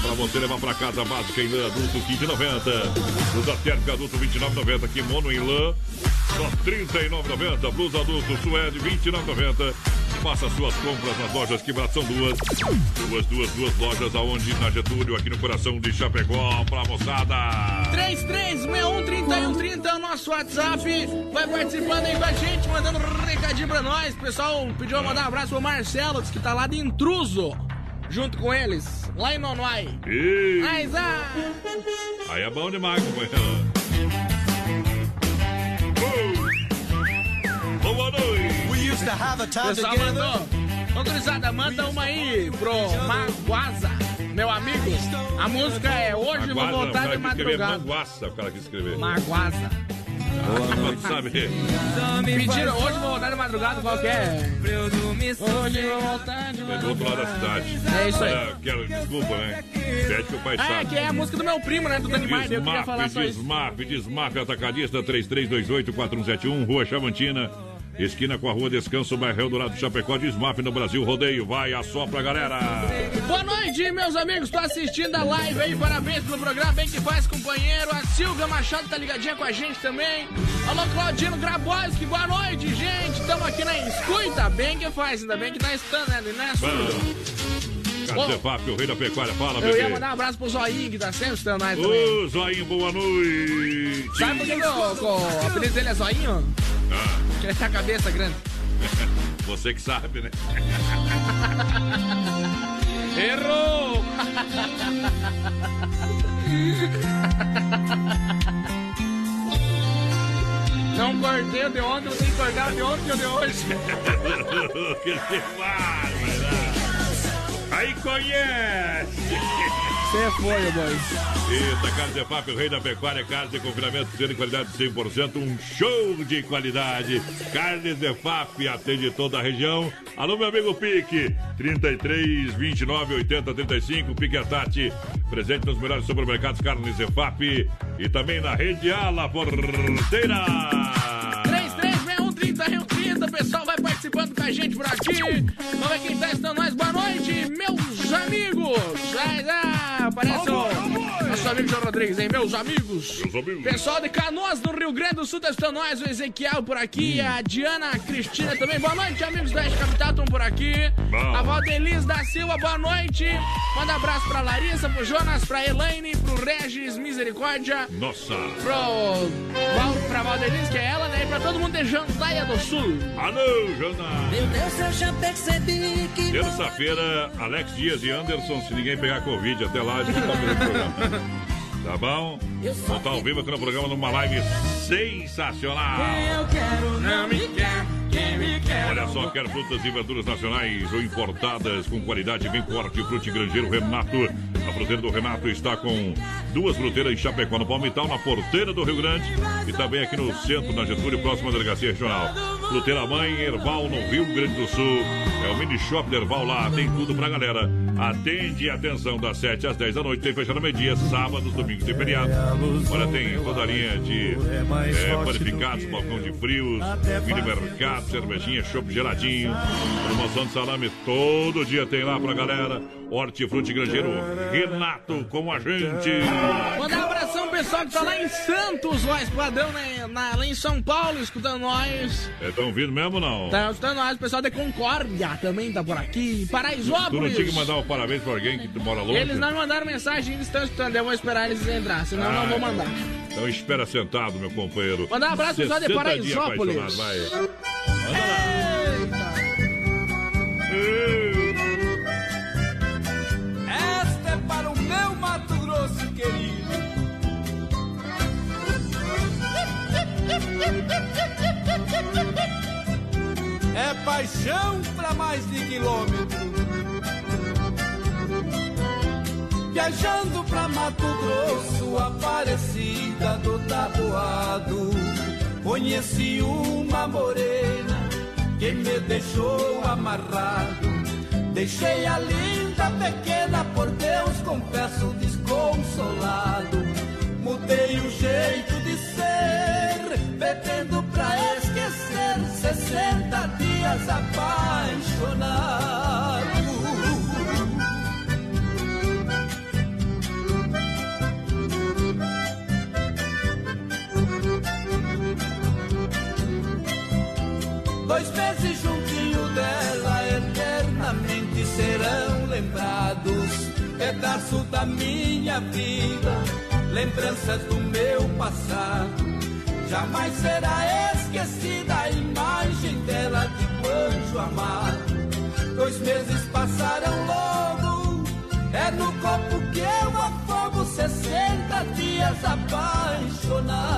Speaker 2: Pra você levar pra casa básica em lã adulto, 15,90. Blusa térmica adulto, 29,90. Kimono em lã, só 39,90. Blusa adulto, suede, 29,90. Faça suas compras nas lojas que são duas. Duas, duas, duas lojas aonde? Na Getúlio, aqui no coração de Chapecó, pra moçada.
Speaker 5: 33613130 é o nosso WhatsApp. Vai participando aí com a gente, mandando um recadinho pra nós. O pessoal pediu mandar um abraço pro Marcelo, que tá lá de intruso. Junto com eles, lá em Nonuai. Mas, ah,
Speaker 2: Aí é bom demais, companheiro. Oh! Boa noite!
Speaker 5: O pessoal mandou. Ô, gurizada, manda uma aí pro Maguaza, meu amigo. A música é Hoje Vou
Speaker 2: Maguaza, o
Speaker 5: Voltar de Madrugada.
Speaker 2: Manguaça, o cara quis escrever.
Speaker 5: Maguaza.
Speaker 2: Ah, sabe?
Speaker 5: Pediram, hoje vou voltar de madrugada, qual que é? Hoje vou voltar de
Speaker 2: É do outro lado da cidade.
Speaker 5: É isso aí.
Speaker 2: Ah, quero, desculpa, né? Pede que o pai
Speaker 5: é que é a música do meu primo, né? Do Dani Maia. Eu queria falar só isso.
Speaker 2: desmaf, desmaf, atacadista 3328-4171, Rua Chavantina, esquina com a Rua Descanso, bairro Eldorado Chapecó, desmaf no Brasil, rodeio, vai, assopra, galera!
Speaker 5: Boa noite, meus amigos. Tô assistindo a live aí. Parabéns pelo programa. Bem que faz, companheiro. A Silvia Machado tá ligadinha com a gente também. Alô, Claudino Graboski. Boa noite, gente. Tamo aqui na escuta. Bem que faz. Ainda bem que tá estando, né? Não é
Speaker 2: Cadê Fábio, o rei da pecuária? Fala,
Speaker 5: Eu
Speaker 2: bebê.
Speaker 5: ia mandar um abraço pro Zoinho, que tá sempre estando aí também.
Speaker 2: Ô, Zoinho, boa noite!
Speaker 5: Sabe por que o, apelido dele é Zoinho?
Speaker 2: Ah,
Speaker 5: Porque ele tem a cabeça grande.
Speaker 2: você que sabe, né?
Speaker 5: Errou! Não cortei o de ontem, não tem que cortar de ontem e o de hoje.
Speaker 2: que faz, Aí conhece!
Speaker 5: Você foi, boy.
Speaker 2: Eita, Carne de Papo, o rei da pecuária, carne de confinamento, de qualidade 100%, um show de qualidade. Carnes de FAP, atende toda a região. Alô, meu amigo Pique, 33, 29, 80, 35, Pique Atati, presente nos melhores supermercados Carnes de FAP e também na rede Ala Porteira.
Speaker 5: 336130, o pessoal vai participando com a gente por aqui. Vamos ver quem tá estando nós. Boa noite, meus amigos. Vai lá, aparece o nosso amigo João Rodrigues, hein? Meus amigos.
Speaker 2: Meus amigos.
Speaker 5: Pessoal de Canoas, do Rio Grande do Sul, tá estando nós. O Ezequiel por aqui, a Diana, a Cristina também. Boa noite, amigos da Capital, estão por aqui.
Speaker 2: Bom.
Speaker 5: A Valdeliz da Silva, boa noite. Manda abraço pra Larissa, pro Jonas, pra Elaine, pro Regis, Misericórdia.
Speaker 2: Nossa!
Speaker 5: Pro Val, pra Valdeliz, que é ela, né? E pra todo mundo de Jandaia do Sul.
Speaker 2: Alô, Jana!
Speaker 4: Meu Deus, eu já percebi que
Speaker 2: Terça-feira, Alex Dias e Anderson, se ninguém pegar Covid até lá, a gente tá vendo o programa. Tá bom? Vamos estar ao vivo aqui no programa numa live sensacional.
Speaker 4: eu quero não me quer, quem me quer.
Speaker 2: Olha só, quero frutas e verduras nacionais ou importadas com qualidade bem forte. Frute Grangeiro Renato. A fruteira do Renato está com duas fruteiras em Chapecó, no Palmital, na porteira do Rio Grande e também aqui no centro, na Getúlio, próxima delegacia regional. Fruteira Mãe, Erval, no Rio Grande do Sul. É o mini shop do Erval lá, tem tudo pra galera. Atende, atenção, das 7 às 10 da noite, tem fechado meio-dia, sábados, domingos e feriado. Olha, tem toda a linha de é, panificados, balcão de frios, mini mercado, cervejinha, chopp geladinho, promoção de salame todo dia tem lá pra galera. Hortifruti Grangeiro Renato com a gente.
Speaker 5: Mandar um abração pessoal que tá lá em Santos, ó, Esquadrão, né, na, lá em São Paulo, escutando nós.
Speaker 2: Estão vindo mesmo não?
Speaker 5: Tá escutando nós, o pessoal de Concórdia também tá por aqui.
Speaker 2: Tu
Speaker 5: Paraisópolis.
Speaker 2: não tinha que mandar um parabéns pra alguém que mora longe?
Speaker 5: Eles não mandaram mensagem, eles estão escutando. Eu vou esperar eles entrar, senão eu não vou mandar.
Speaker 2: Então espera sentado, meu companheiro.
Speaker 5: Mandar um abraço pessoal de
Speaker 2: 60 dias
Speaker 5: Paraisópolis.
Speaker 2: vai. Manda lá.
Speaker 10: Esta é Grosso querido. É paixão para mais de quilômetro. Viajando pra Mato Grosso, Aparecida do Taboado, conheci uma morena que me deixou amarrado. Deixei a linda pequena, por Deus confesso desconsolado. Mudei o jeito de ser, bebendo pra esquecer. 60 dias apaixonado. Pedaço da minha vida, lembranças do meu passado. Jamais será esquecida a imagem dela de banjo amado. Dois meses passaram logo, é no copo que eu afogo 60 dias apaixonado.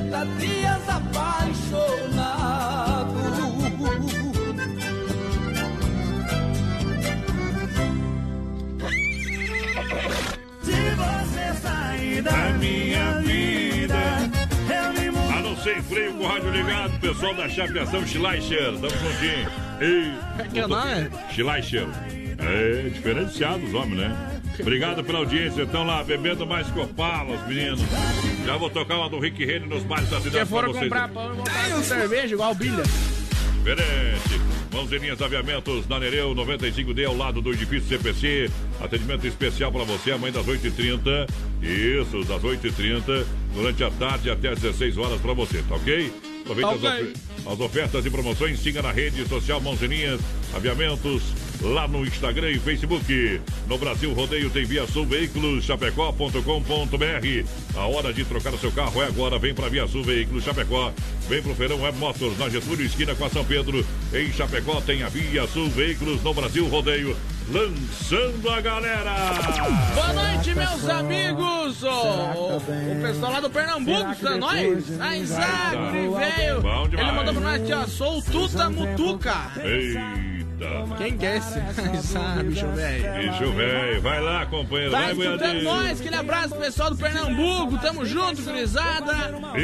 Speaker 10: dias apaixonado.
Speaker 4: Se você sair da
Speaker 2: minha vida,
Speaker 4: eu me mudo.
Speaker 2: A não ser freio com o rádio ligado, pessoal da chapeação Schleicher, tamo juntinho. Ei,
Speaker 5: que é nome?
Speaker 2: Schleicher. É, diferenciado os homens, né? Obrigado pela audiência. Estão lá bebendo mais copala, os meninos. Já vou tocar uma do Rick Renner nos bares da cidade
Speaker 5: Que foram comprar pão voltar com cerveja igual bilha.
Speaker 2: Diferente. Linhas aviamentos na Nereu 95D ao lado do edifício CPC. Atendimento especial para você amanhã das 8h30. Isso, das 8h30 durante a tarde até às 16 horas para você, tá ok? Aproveite
Speaker 5: Tá
Speaker 2: as,
Speaker 5: ok.
Speaker 2: of- as ofertas e promoções. Siga na rede social Linhas Aviamentos lá no Instagram e Facebook. No Brasil Rodeio tem Via Sul Veículos Chapecó.com.br. A hora de trocar o seu carro é agora. Vem para Via Sul Veículos Chapecó. Vem pro Feirão Web Motors na Getúlio, esquina com a São Pedro. Em Chapecó tem a Via Sul Veículos no Brasil Rodeio. Lançando a galera!
Speaker 5: Boa noite, meus amigos! O, o pessoal lá do Pernambuco, tá nós? A Isaac, ele veio. Ele mandou pra nós aqui, ó. Sou o Tuta Mutuca.
Speaker 2: Eita!
Speaker 5: Quem que é esse? Isaac, bicho velho.
Speaker 2: Bicho velho, vai lá, companheiro.
Speaker 5: Tá
Speaker 2: Vai,
Speaker 5: escutando nós, aquele abraço pro pessoal do Pernambuco, tamo junto, gurizada.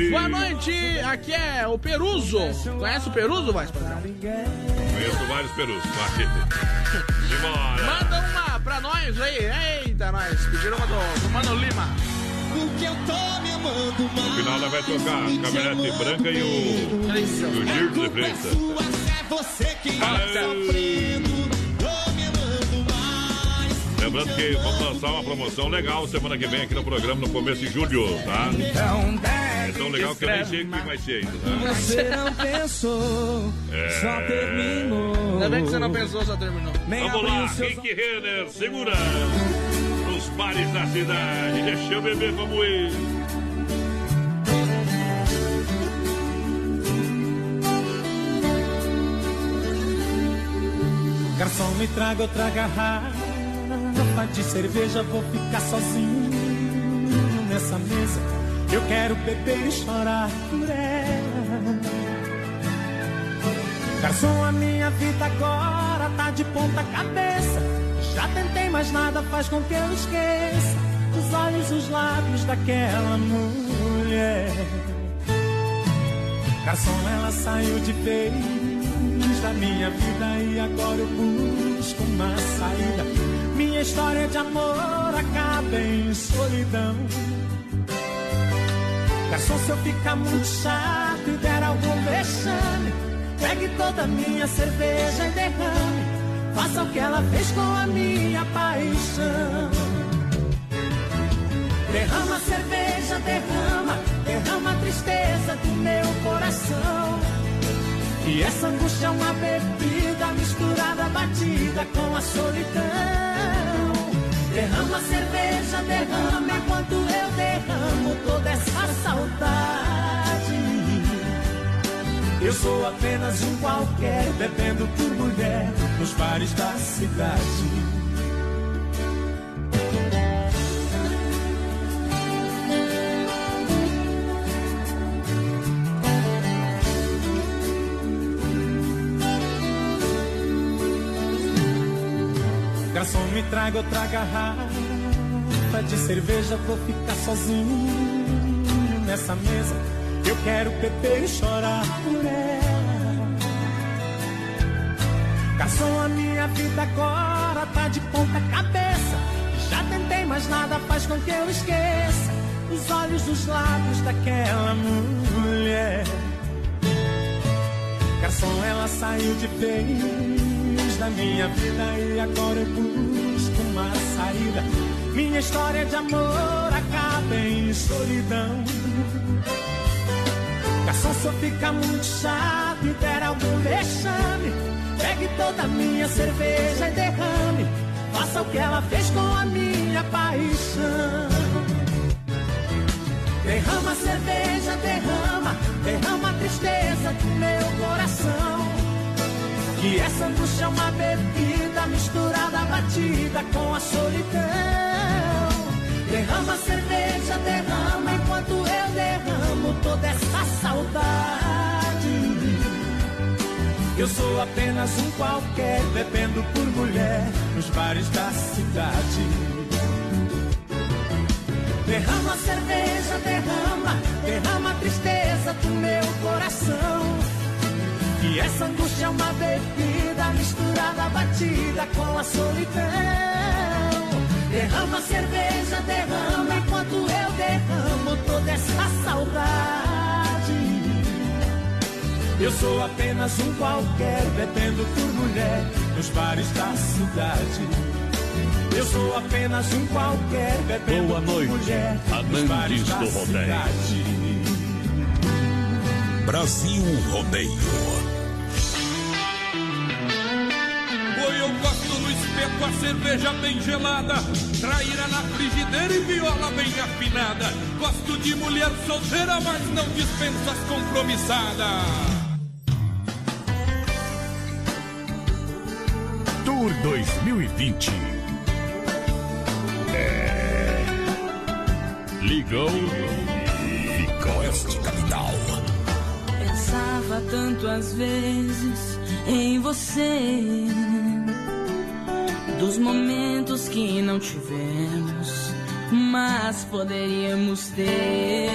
Speaker 5: Boa noite, aqui é o Peruso. Conhece o Peruso, Voz Padrão?
Speaker 2: Conheço vários perus. Vai.
Speaker 5: Manda uma pra nós aí. Eita, nós. Pediram uma do, do Mano Lima.
Speaker 4: Porque eu tô me amando
Speaker 2: No final ela vai tocar a caminhonete branca e o, e o Giro de Freitas.
Speaker 4: Você que tá sofrendo. Amando mais.
Speaker 2: Lembrando que vamos lançar uma promoção legal semana que vem aqui no programa, no começo de julho, tá? É tão legal que eu nem sei o que vai ser ainda, tá?
Speaker 4: Você não pensou,
Speaker 2: É.
Speaker 4: só terminou.
Speaker 5: Ainda bem que você não pensou, só terminou.
Speaker 2: Vamos lá, Rick Renner, segura! Nos bares da cidade, deixa eu beber como ele.
Speaker 4: Garçom, me traga outra garrafa de cerveja, vou ficar sozinho nessa mesa.
Speaker 24: Eu quero beber e chorar por ela. Garçom, a minha vida agora tá de ponta cabeça. Já tentei, mas nada faz com que eu esqueça os olhos, os lábios daquela mulher. Garçom, ela saiu de da minha vida e agora eu busco uma saída. Minha história de amor acaba em solidão. Garçom, se eu ficar muito chato e der algum vexame, pegue toda a minha cerveja e derrame. Faça o que ela fez com a minha paixão. Derrama cerveja, derrama, derrama a tristeza do meu coração. E essa angústia é uma bebida misturada, batida com a solidão. Derrama cerveja, derrama enquanto eu derramo toda essa saudade. Eu sou apenas um qualquer, bebendo por mulher nos bares da cidade. Garçom, me traga outra garrafa de cerveja, vou ficar sozinho nessa mesa. Eu quero beber e chorar por ela. Garçom, a minha vida agora tá de ponta cabeça. Já tentei, mas nada faz com que eu esqueça os olhos, os lábios daquela mulher. Garçom, ela saiu de vez da minha vida e agora eu busco uma saída. Minha história de amor acaba em solidão. Garçom, se eu ficar muito chato e der algum vexame, pegue toda a minha cerveja e derrame. Faça o que ela fez com a minha paixão. Derrama cerveja, derrama, derrama a tristeza do meu coração. Que essa angústia é uma bebida misturada, batida com a solidão. Derrama cerveja, derrama enquanto eu derramo toda essa saudade. Eu sou apenas um qualquer, bebendo por mulher nos bares da cidade. Derrama cerveja, derrama, derrama a tristeza do meu coração. E essa angústia é uma bebida misturada, batida com a solidão. Derrama a cerveja, derrama enquanto eu derramo toda essa saudade. Eu sou apenas um qualquer, bebendo por mulher nos bares da cidade. Eu sou apenas um qualquer, bebendo
Speaker 12: Boa noite,
Speaker 24: por mulher nos bares
Speaker 12: amantes do rodeio.
Speaker 24: cidade.
Speaker 1: Brasil Rodeio.
Speaker 25: Espeto, a cerveja bem gelada, traíra na frigideira e viola bem afinada. Gosto de mulher solteira, mas não dispenso as compromissadas.
Speaker 1: Tour 2020. É. Ligou. Oeste Capital.
Speaker 26: Pensava tanto às vezes em você, dos momentos que não tivemos, mas poderíamos ter.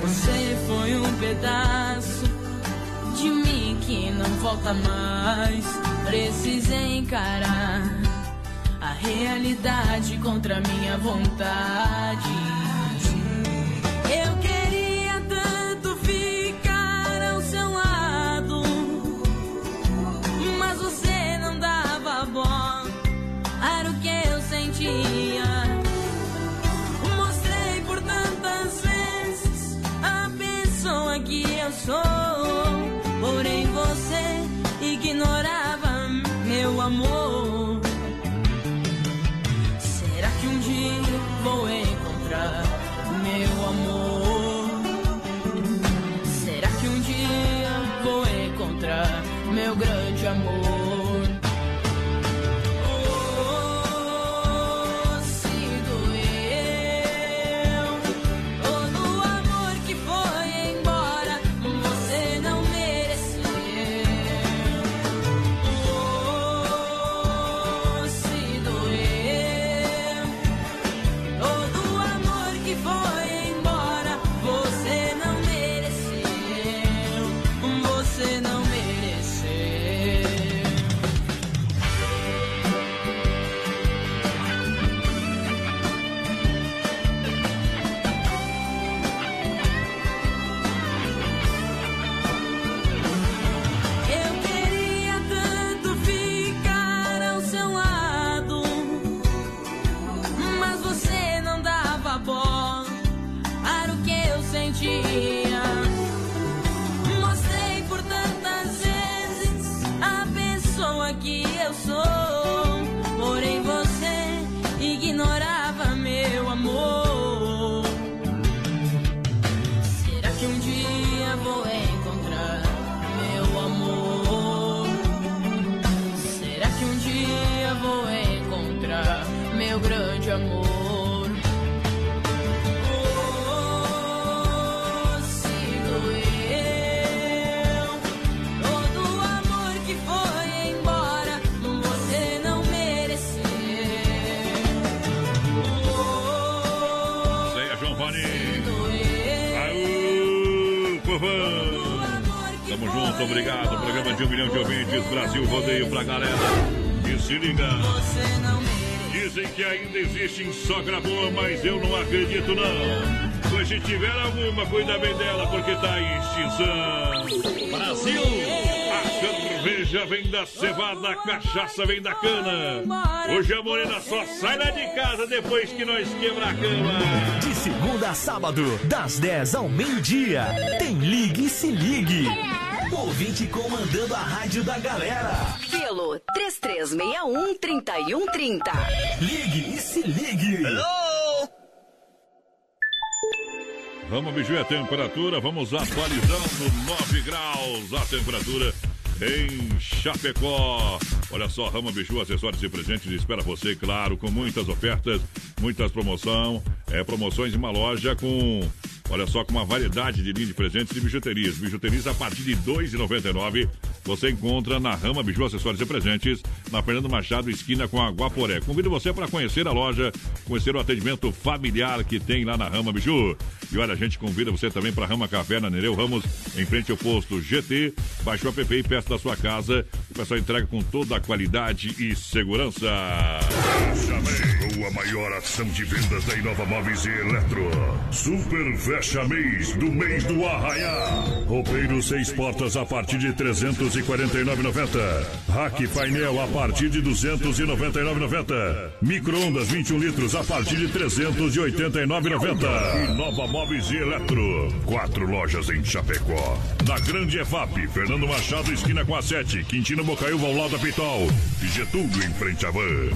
Speaker 26: Você foi um pedaço de mim que não volta mais. Precisei encarar a realidade contra minha vontade.
Speaker 2: Obrigado. Programa de um milhão de ouvintes. Brasil Rodeio pra galera. E se liga. Dizem que ainda existe sogra boa, mas eu não acredito não. Pois se tiver alguma, cuida bem dela, porque tá em extinção. Brasil! A cerveja vem da cevada, a cachaça vem da cana. Hoje a morena só sai lá de casa depois que nós quebrar a cama.
Speaker 27: De segunda a sábado, das 10 ao meio-dia. Tem Ligue e Se Ligue. Ouvinte comandando a rádio da galera.
Speaker 11: Pelo 3361-3130.
Speaker 27: Ligue e Se Ligue.
Speaker 2: Vamos medir a temperatura, vamos atualizando 9 graus a temperatura em Chapecó. Olha só, Rama Biju, acessórios e presentes espera você, claro, com muitas ofertas, muitas promoção, é, promoções em uma loja com, olha só, com uma variedade de linha de presentes e bijuterias. Bijuterias a partir de R$ 2,99 você encontra na Rama Biju, acessórios e presentes, na Fernando Machado, esquina com a Guaporé. Convido você para conhecer a loja, conhecer o atendimento familiar que tem lá na Rama Biju. E olha, a gente convida você também para Rama Café na Nereu Ramos, em frente ao posto GT. Baixe o app e peça da sua casa. O pessoal entrega com toda a qualidade e segurança.
Speaker 1: Chegou a maior ação de vendas da Inova Móveis e Eletro. Super Fecha Mês do mês do Arraiá. Roupeiro seis portas a partir de 349,90. Rack painel a partir de 299,90. Micro-ondas 21 litros a partir de 389,90. Inova Móveis e Eletro. Quatro lojas em Chapecó. Na Grande EFAP, Fernando Machado, esquina com a 7. Quintino Bocaiúva ao lado da Pitol. Getúlio em frente à van.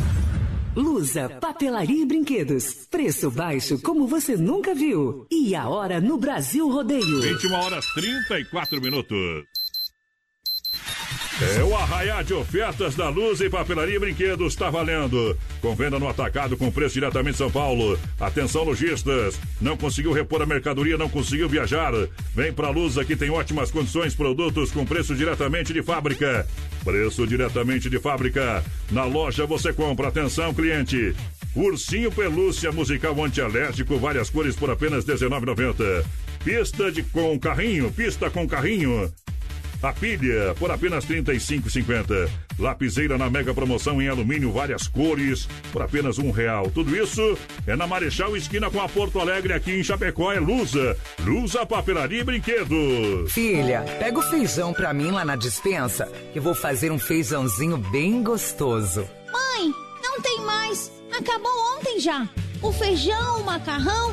Speaker 11: Lusa, papelaria e brinquedos. Preço baixo como você nunca viu. E a hora no Brasil Rodeio.
Speaker 2: 21 horas 34 minutos. É o arraiá de ofertas da Luz e Papelaria e Brinquedos está valendo. Com venda no atacado com preço diretamente de São Paulo. Atenção lojistas, não conseguiu repor a mercadoria, não conseguiu viajar? Vem pra Luz, aqui tem ótimas condições, produtos com preço diretamente de fábrica. Preço diretamente de fábrica. Na loja você compra, atenção cliente. Ursinho pelúcia musical antialérgico, várias cores por apenas R$19,90. Pista de com carrinho, pista com carrinho. A pilha por apenas R$ 35,50. Lapiseira na mega promoção em alumínio, várias cores, por apenas um real. Tudo isso é na Marechal Esquina com a Porto Alegre, aqui em Chapecó. É Lusa. Lusa Papelaria e Brinquedos.
Speaker 13: Filha, pega o feijão pra mim lá na dispensa, que vou fazer um feijãozinho bem gostoso.
Speaker 28: Mãe, não tem mais. Acabou ontem já. O feijão, o macarrão,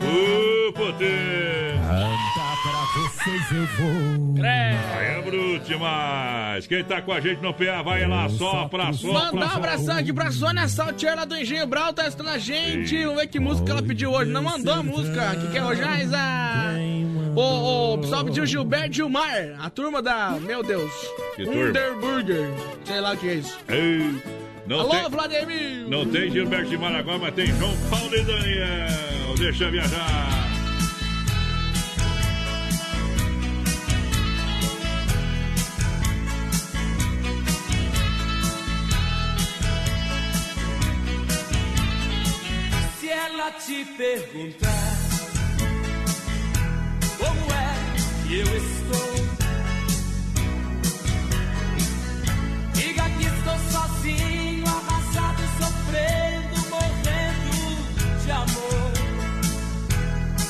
Speaker 2: Ô, poder!
Speaker 27: Anda pra vocês eu vou.
Speaker 2: Aí é bruto demais. Quem tá com a gente no PA, vai lá, sopra, sopra.
Speaker 5: Mandar um abração aqui pra Sônia Saltier lá do Engenho Brau, tá assistindo a gente. Vamos ver que música ela pediu hoje. Não mandou a música. O que, que é hoje? Ah? O, o pessoal pediu Gilberto Gilmar, a turma da. Meu Deus.
Speaker 2: Que turma?
Speaker 5: Underburger. Sei lá o que é isso.
Speaker 2: Ei, não
Speaker 5: Alô,
Speaker 2: tem,
Speaker 5: Vladimir!
Speaker 2: não tem Gilberto de Maragó, mas tem João Paulo e Daniel. Deixa viajar.
Speaker 4: Se ela te perguntar como é que eu estou, diga que estou sozinho, de amor.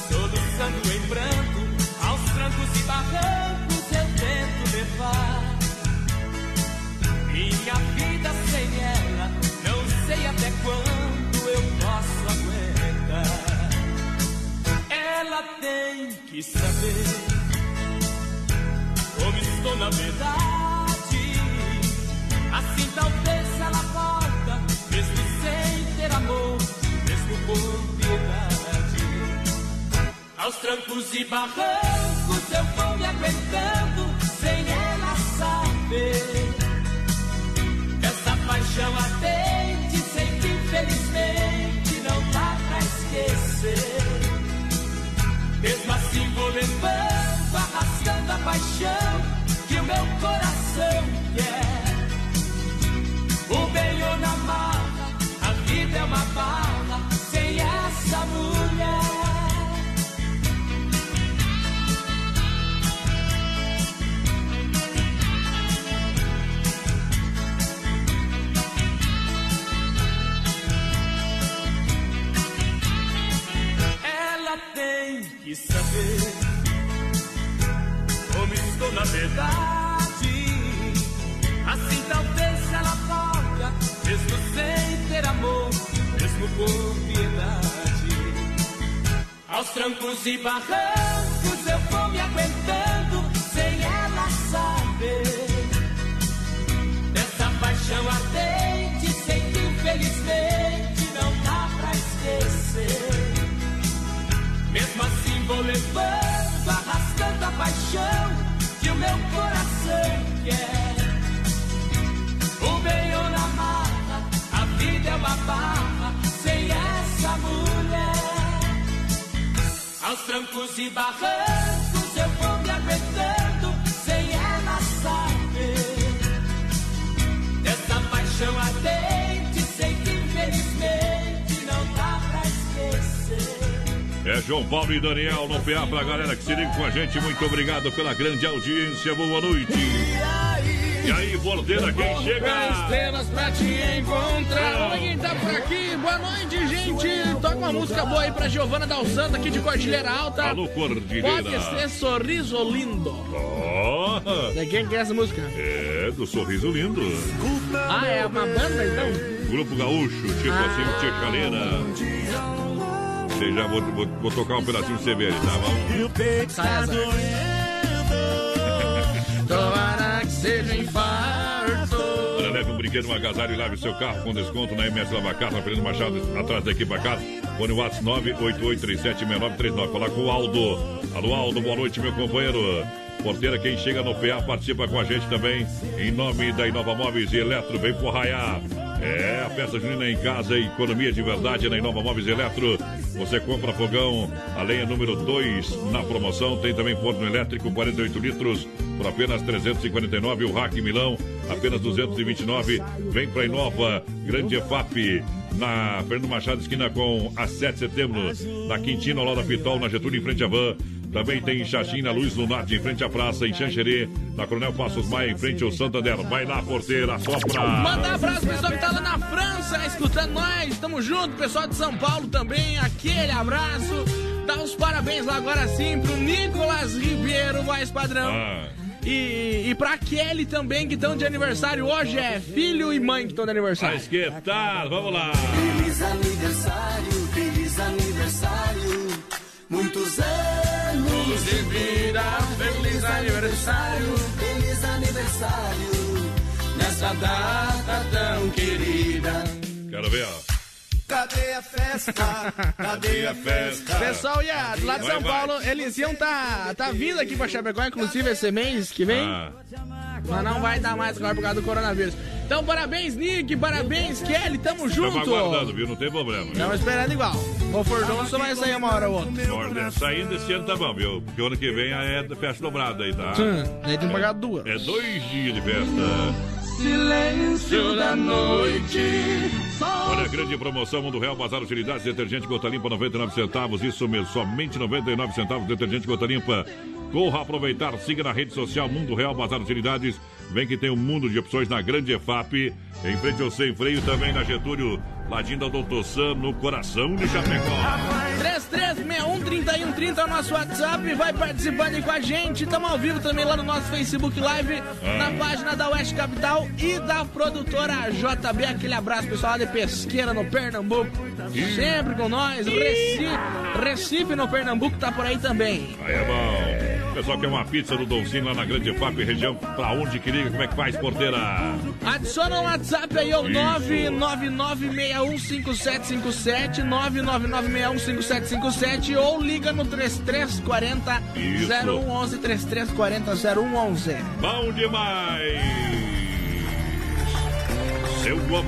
Speaker 4: Soluçando em branco,
Speaker 26: aos trancos e barrancos eu tento levar. Minha vida sem ela, não sei até quando eu posso aguentar. Ela tem que saber como estou na verdade. Aos trancos e barrancos eu vou me aguentando, sem ela saber. Essa paixão atende, sei que infelizmente não dá pra esquecer. Mesmo assim vou levando, arrastando a paixão que o meu coração quer. O bem ou na mala, a vida é uma bala sem essa mulher. Tem que saber como estou na verdade. Assim talvez ela volta, mesmo sem ter amor, mesmo com piedade. Aos trancos e barrancos eu vou me aguentando, sem ela saber. Dessa paixão ardente, vou levando, arrastando a paixão que o meu coração quer. O ou na mala, a vida é uma barra sem essa mulher. Aos trancos e barrancos
Speaker 2: João Paulo e Daniel no PA pra galera que se liga com a gente. Muito obrigado pela grande audiência. Boa noite. E aí, Bordeira, quem chega?
Speaker 5: estrelas pra te encontrar. Olha quem tá por aqui. Boa noite, gente. Toca uma música boa aí pra Giovana Dal Santo aqui de Cordilheira Alta.
Speaker 2: Alô, Cordilheira.
Speaker 5: Pode ser Sorriso Lindo.
Speaker 2: Ó,
Speaker 5: De quem que é essa música?
Speaker 2: é do Sorriso Lindo.
Speaker 5: Ah, é uma banda então?
Speaker 2: Grupo Gaúcho, tipo assim, Tia Chaleira. Já, vou, vou, vou tocar um pedacinho pra você ver, tá bom?
Speaker 5: Sai, azar. Tomara que seja infarto.
Speaker 2: Olha, leve um brinquedo, um agasalho e lave seu carro com desconto na MS Lava Carro, na Fernando Machado, atrás da equipa casa. Fone WhatsApp 988376939. Falar com o Aldo. Alô, Aldo, boa noite, meu companheiro. Porteira, quem chega no PA participa com a gente também. Em nome da Inova Móveis e Eletro, vem por raiar. É, a festa junina em casa, economia de verdade na Inova Móveis e Eletro. Você compra fogão, a lenha número 2 na promoção. Tem também forno elétrico, 48 litros, por apenas 349. O Rack Milão, apenas 229. Vem pra Inova, Grande EFAP. Na Fernando Machado, esquina com a 7 de setembro. Na Quintina, ao Pitol, na Getúlio, em frente à Van. Também tem em Xaxim, na Luz Lunarte, em frente à praça, em Xanxerê, na Coronel Passos Maia, em frente ao Santander. Vai lá, porteira, sopra!
Speaker 5: Manda um abraço pro pessoal que tá lá na França, escutando nós. Tamo junto, pessoal de São Paulo também. Aquele abraço. Dá os parabéns lá agora sim pro Nicolas Ribeiro, voz padrão.
Speaker 2: Ah.
Speaker 5: E, e pra Kelly também, que estão de aniversário hoje. É filho e mãe que estão de aniversário.
Speaker 2: Mas que tal? Vamos lá!
Speaker 26: Feliz aniversário, aniversário, feliz aniversário, nessa data tão querida.
Speaker 2: Quero ver.
Speaker 26: Cadê a festa? Cadê a festa?
Speaker 5: Pessoal, ia, do lado de São
Speaker 2: vai.
Speaker 5: Paulo, eles iam tá, tá vindo aqui pra Chapecó, inclusive esse mês que vem.
Speaker 2: Ah,
Speaker 5: Mas não vai dar mais agora por causa do coronavírus. Então, parabéns, Nick, parabéns, Kelly, tamo
Speaker 2: estamos
Speaker 5: junto.
Speaker 2: aguardando, viu? Não tem problema. viu?
Speaker 5: Estamos esperando igual. O Fordon só vai sair uma hora ou outra.
Speaker 2: Saindo esse ano tá bom, viu? Porque o ano que vem é festa dobrada aí, tá?
Speaker 5: Sim, aí tem que pagar duas.
Speaker 2: É dois dias de festa.
Speaker 26: Silêncio da noite.
Speaker 2: Olha a grande promoção Mundo Real Bazar Utilidades Detergente Gota Limpa 99 centavos. Isso mesmo, somente 99 centavos Detergente Gota Limpa. Corra aproveitar, siga na rede social Mundo Real Bazar Utilidades. Vem que tem um mundo de opções na grande EFAP Em frente ao Sem Freio também na Getúlio Ladinho da Doutor Sam no coração de Chapecó
Speaker 5: 3130 é o nosso WhatsApp. Vai participando aí com a gente. Estamos ao vivo também lá no nosso Facebook Live,
Speaker 2: Ah.
Speaker 5: na página da Oeste Capital e da produtora JB. Aquele abraço, pessoal lá de Pesqueira, no Pernambuco. Sempre com nós. Recife, Recife, no Pernambuco, tá por aí também.
Speaker 2: Aí é bom. O pessoal quer uma pizza do Donzinho lá na Grande FAP, região. Pra onde que liga? Como é que faz, porteira?
Speaker 5: Adiciona o WhatsApp aí, o
Speaker 2: Isso.
Speaker 5: 999615757, 999615757 ou liga no 3340
Speaker 2: Isso.
Speaker 5: 0111, 3340 0111.
Speaker 2: Bom demais! Seu amor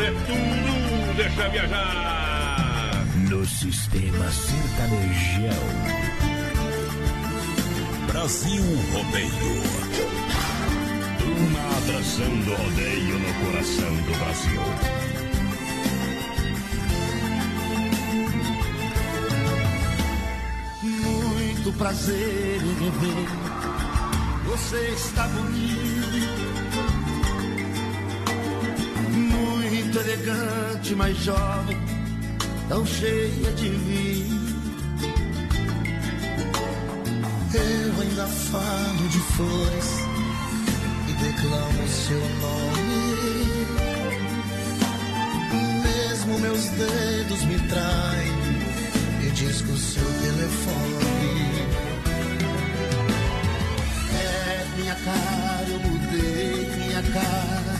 Speaker 2: é tudo, deixa viajar!
Speaker 3: No sistema sertanejão.
Speaker 1: Brasil Rodeio.
Speaker 3: Uma atração do rodeio no coração do Brasil.
Speaker 15: Muito prazer em rever. Você está bonito. Muito elegante, mas jovem, tão cheia de vida. Eu ainda falo de flores e declamo seu nome. Mesmo meus dedos me traem e disco seu telefone. É minha cara, eu mudei minha cara.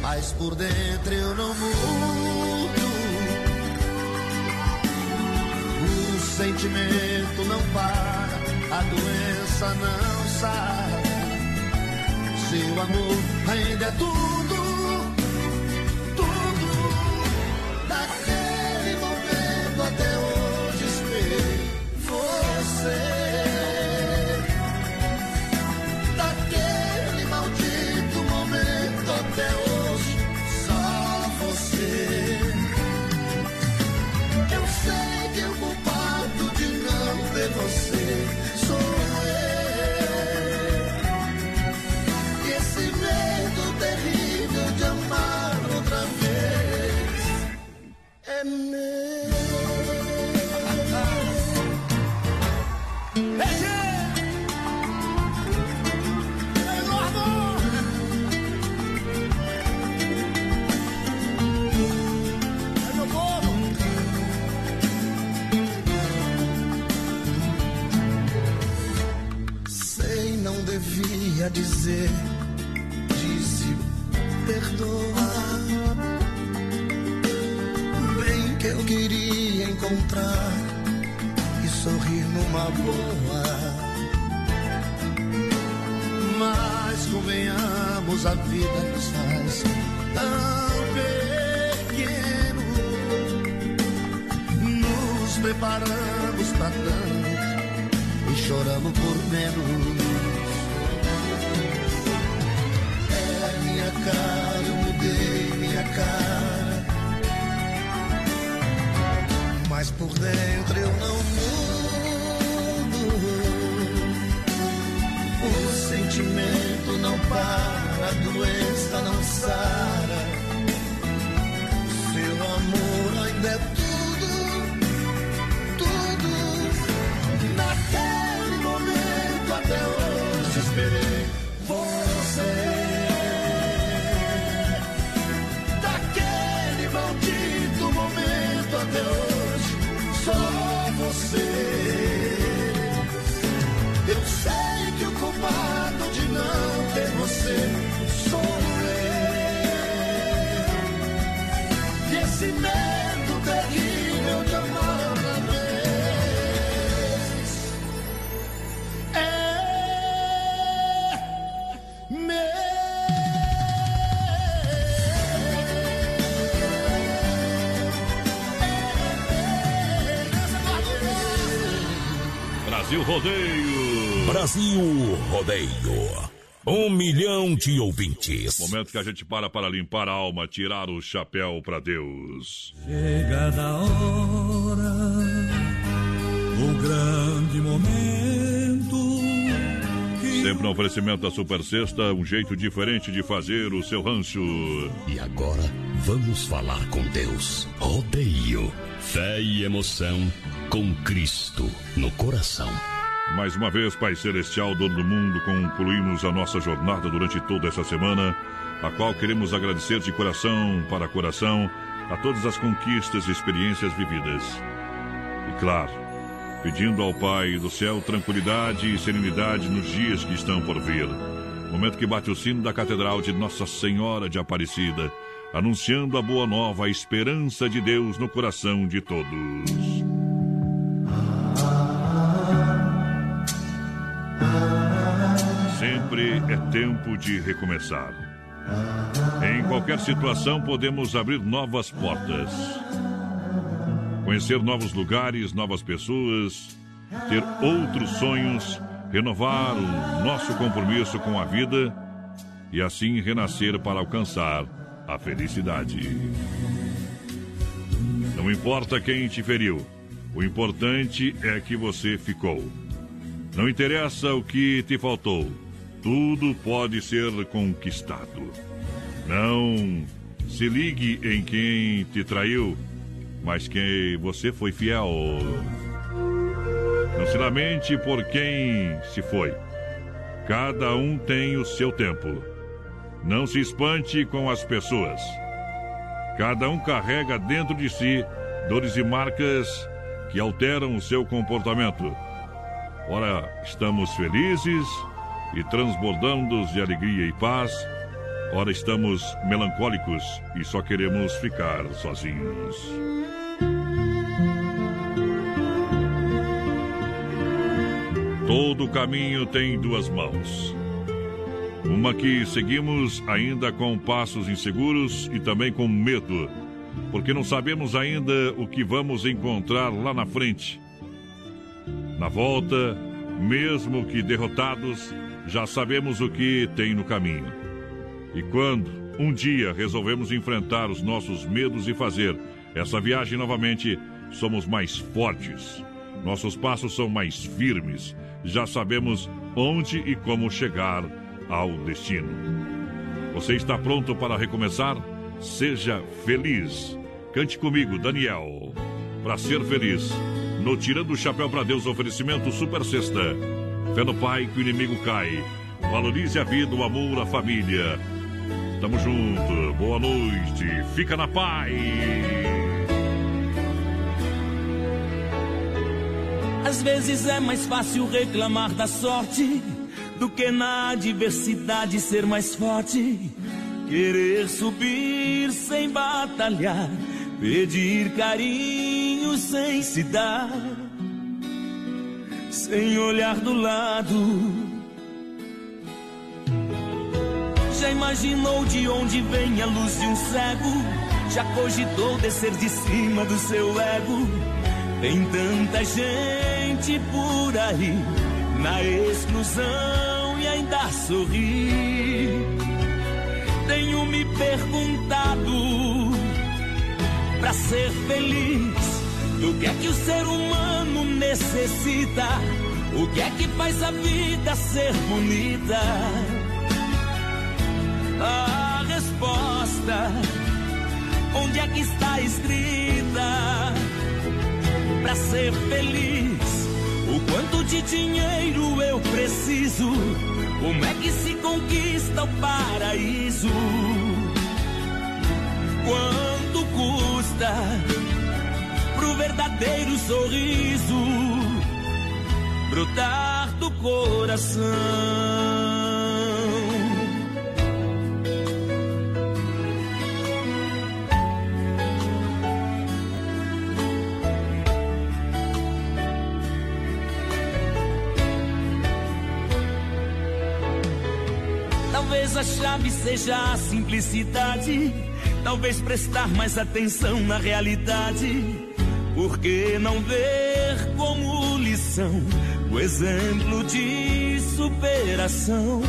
Speaker 15: Mas por dentro eu não mudo. Sentimento não para, a doença não sai. Seu amor ainda é tudo.
Speaker 2: Rodeio.
Speaker 1: Brasil Rodeio. Um milhão de ouvintes.
Speaker 2: Momento que a gente para para limpar a alma, tirar o chapéu para Deus.
Speaker 15: Chegada a hora, o grande momento.
Speaker 2: Sempre no oferecimento da Super Sexta, um jeito diferente de fazer o seu rancho.
Speaker 1: E agora, vamos falar com Deus. Rodeio.
Speaker 3: Fé e emoção com Cristo no coração.
Speaker 2: Mais uma vez, Pai Celestial, dono do mundo, concluímos a nossa jornada durante toda essa semana, a qual queremos agradecer de coração para coração a todas as conquistas e experiências vividas. E claro, pedindo ao Pai do céu tranquilidade e serenidade nos dias que estão por vir. Momento que bate o sino da Catedral de Nossa Senhora de Aparecida, anunciando a boa nova, a esperança de Deus no coração de todos. Sempre é tempo de recomeçar. Em qualquer situação, podemos abrir novas portas, conhecer novos lugares, novas pessoas, ter outros sonhos, renovar o nosso compromisso com a vida e assim renascer para alcançar a felicidade. Não importa quem te feriu, o importante é que você ficou. Não interessa o que te faltou, tudo pode ser conquistado. Não se ligue em quem te traiu, mas quem você foi fiel. Não se lamente por quem se foi. Cada um tem o seu tempo. Não se espante com as pessoas. Cada um carrega dentro de si dores e marcas que alteram o seu comportamento. Ora, estamos felizes e transbordando de alegria e paz. Ora, estamos melancólicos e só queremos ficar sozinhos. Todo caminho tem duas mãos. Uma que seguimos ainda com passos inseguros e também com medo, porque não sabemos ainda o que vamos encontrar lá na frente. Na volta, mesmo que derrotados, já sabemos o que tem no caminho. E quando um dia resolvemos enfrentar os nossos medos e fazer essa viagem novamente, somos mais fortes. Nossos passos são mais firmes. Já sabemos onde e como chegar ao destino. Você está pronto para recomeçar? Seja feliz. Cante comigo, Daniel. Para ser feliz, no Tirando o Chapéu para Deus, oferecimento Super Sexta. Fé no Pai que o inimigo cai. Valorize a vida, o amor, a família. Tamo junto. Boa noite. Fica na paz.
Speaker 4: Às vezes é mais fácil reclamar da sorte do que na adversidade ser mais forte. Querer subir sem batalhar, pedir carinho sem se dar, sem olhar do lado. Já imaginou de onde vem a luz de um cego? Já cogitou descer de cima do seu ego? Tem tanta gente por aí na exclusão e ainda sorri. Tenho me perguntado para ser feliz, do que é que o ser humano necessita? O que é que faz a vida ser bonita? A resposta, onde é que está escrita? Para ser feliz, o quanto de dinheiro eu preciso? Como é que se conquista o paraíso? Quanto custa pro verdadeiro sorriso brotar do coração? Talvez a chave seja a simplicidade. Talvez prestar mais atenção na realidade. Por que não ver como lição o exemplo de superação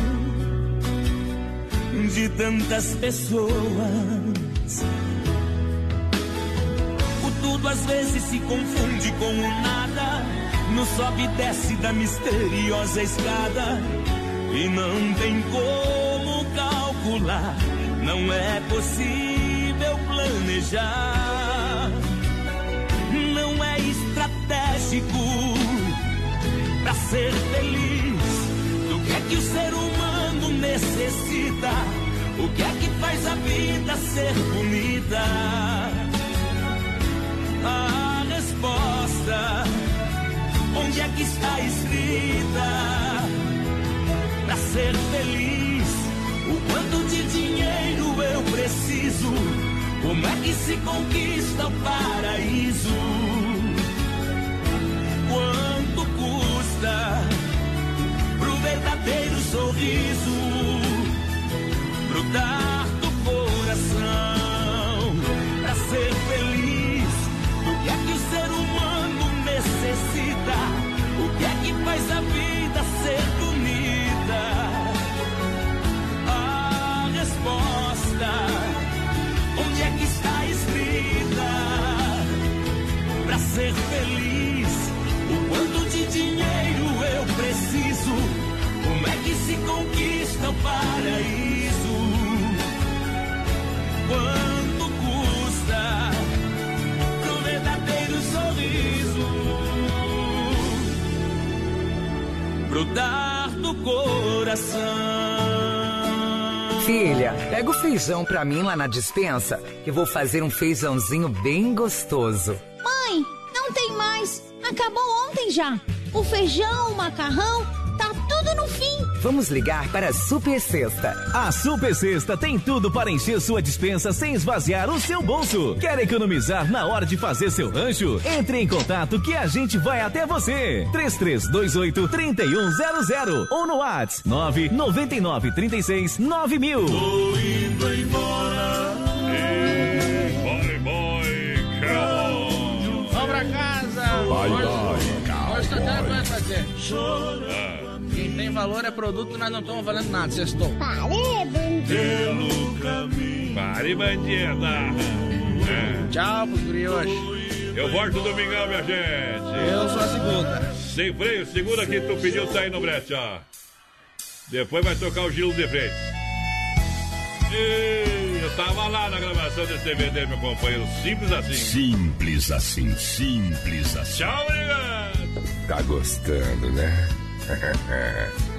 Speaker 4: de tantas pessoas? O tudo às vezes se confunde com o nada. No sobe e desce da misteriosa escada. E não tem como calcular, não é possível planejar. mágico para ser feliz. Do que é que o ser humano necessita? O que é que faz a vida ser bonita? A resposta, onde é que está escrita? Para ser feliz, o quanto de dinheiro eu preciso? Como é que se conquista o paraíso? Verdadeiro sorriso brotar do coração pra ser feliz? O que é que o ser humano necessita? O que é que faz a vida ser bonita? A resposta, onde é que está escrita? Pra ser feliz, Brotar do coração.
Speaker 13: Filha, pega o feijão pra mim lá na dispensa, que vou fazer um feijãozinho bem gostoso.
Speaker 28: Mãe, não tem mais. Acabou ontem já. O feijão, o macarrão,
Speaker 13: Vamos ligar para a Super Sexta.
Speaker 27: A Super Sexta tem tudo para encher sua dispensa sem esvaziar o seu bolso. Quer economizar na hora de fazer seu rancho? Entre em contato que a gente vai até você. 3328 3100 ou no WhatsApp 999 36 9000.
Speaker 2: Tô indo embora. Boy, boy, come
Speaker 5: Vamos pra casa.
Speaker 2: Bye, bye,
Speaker 5: Hoje tá dando pra fazer.
Speaker 2: Ah.
Speaker 5: Valor é produto, nós não estamos valendo nada. Sextou.
Speaker 2: Pelo caminho. Pare, bandida. É.
Speaker 5: Tchau pros hoje.
Speaker 2: Eu volto domingão, minha gente.
Speaker 5: Eu sou a segunda.
Speaker 2: Sem freio, segura que tu pediu sair no brete, ó. Depois vai tocar o Gilo de Freitas. E eu tava lá na gravação desse DVD, meu companheiro. Simples assim.
Speaker 3: Simples assim, simples assim.
Speaker 2: Tchau, obrigado.
Speaker 12: Tá gostando, né? へえ。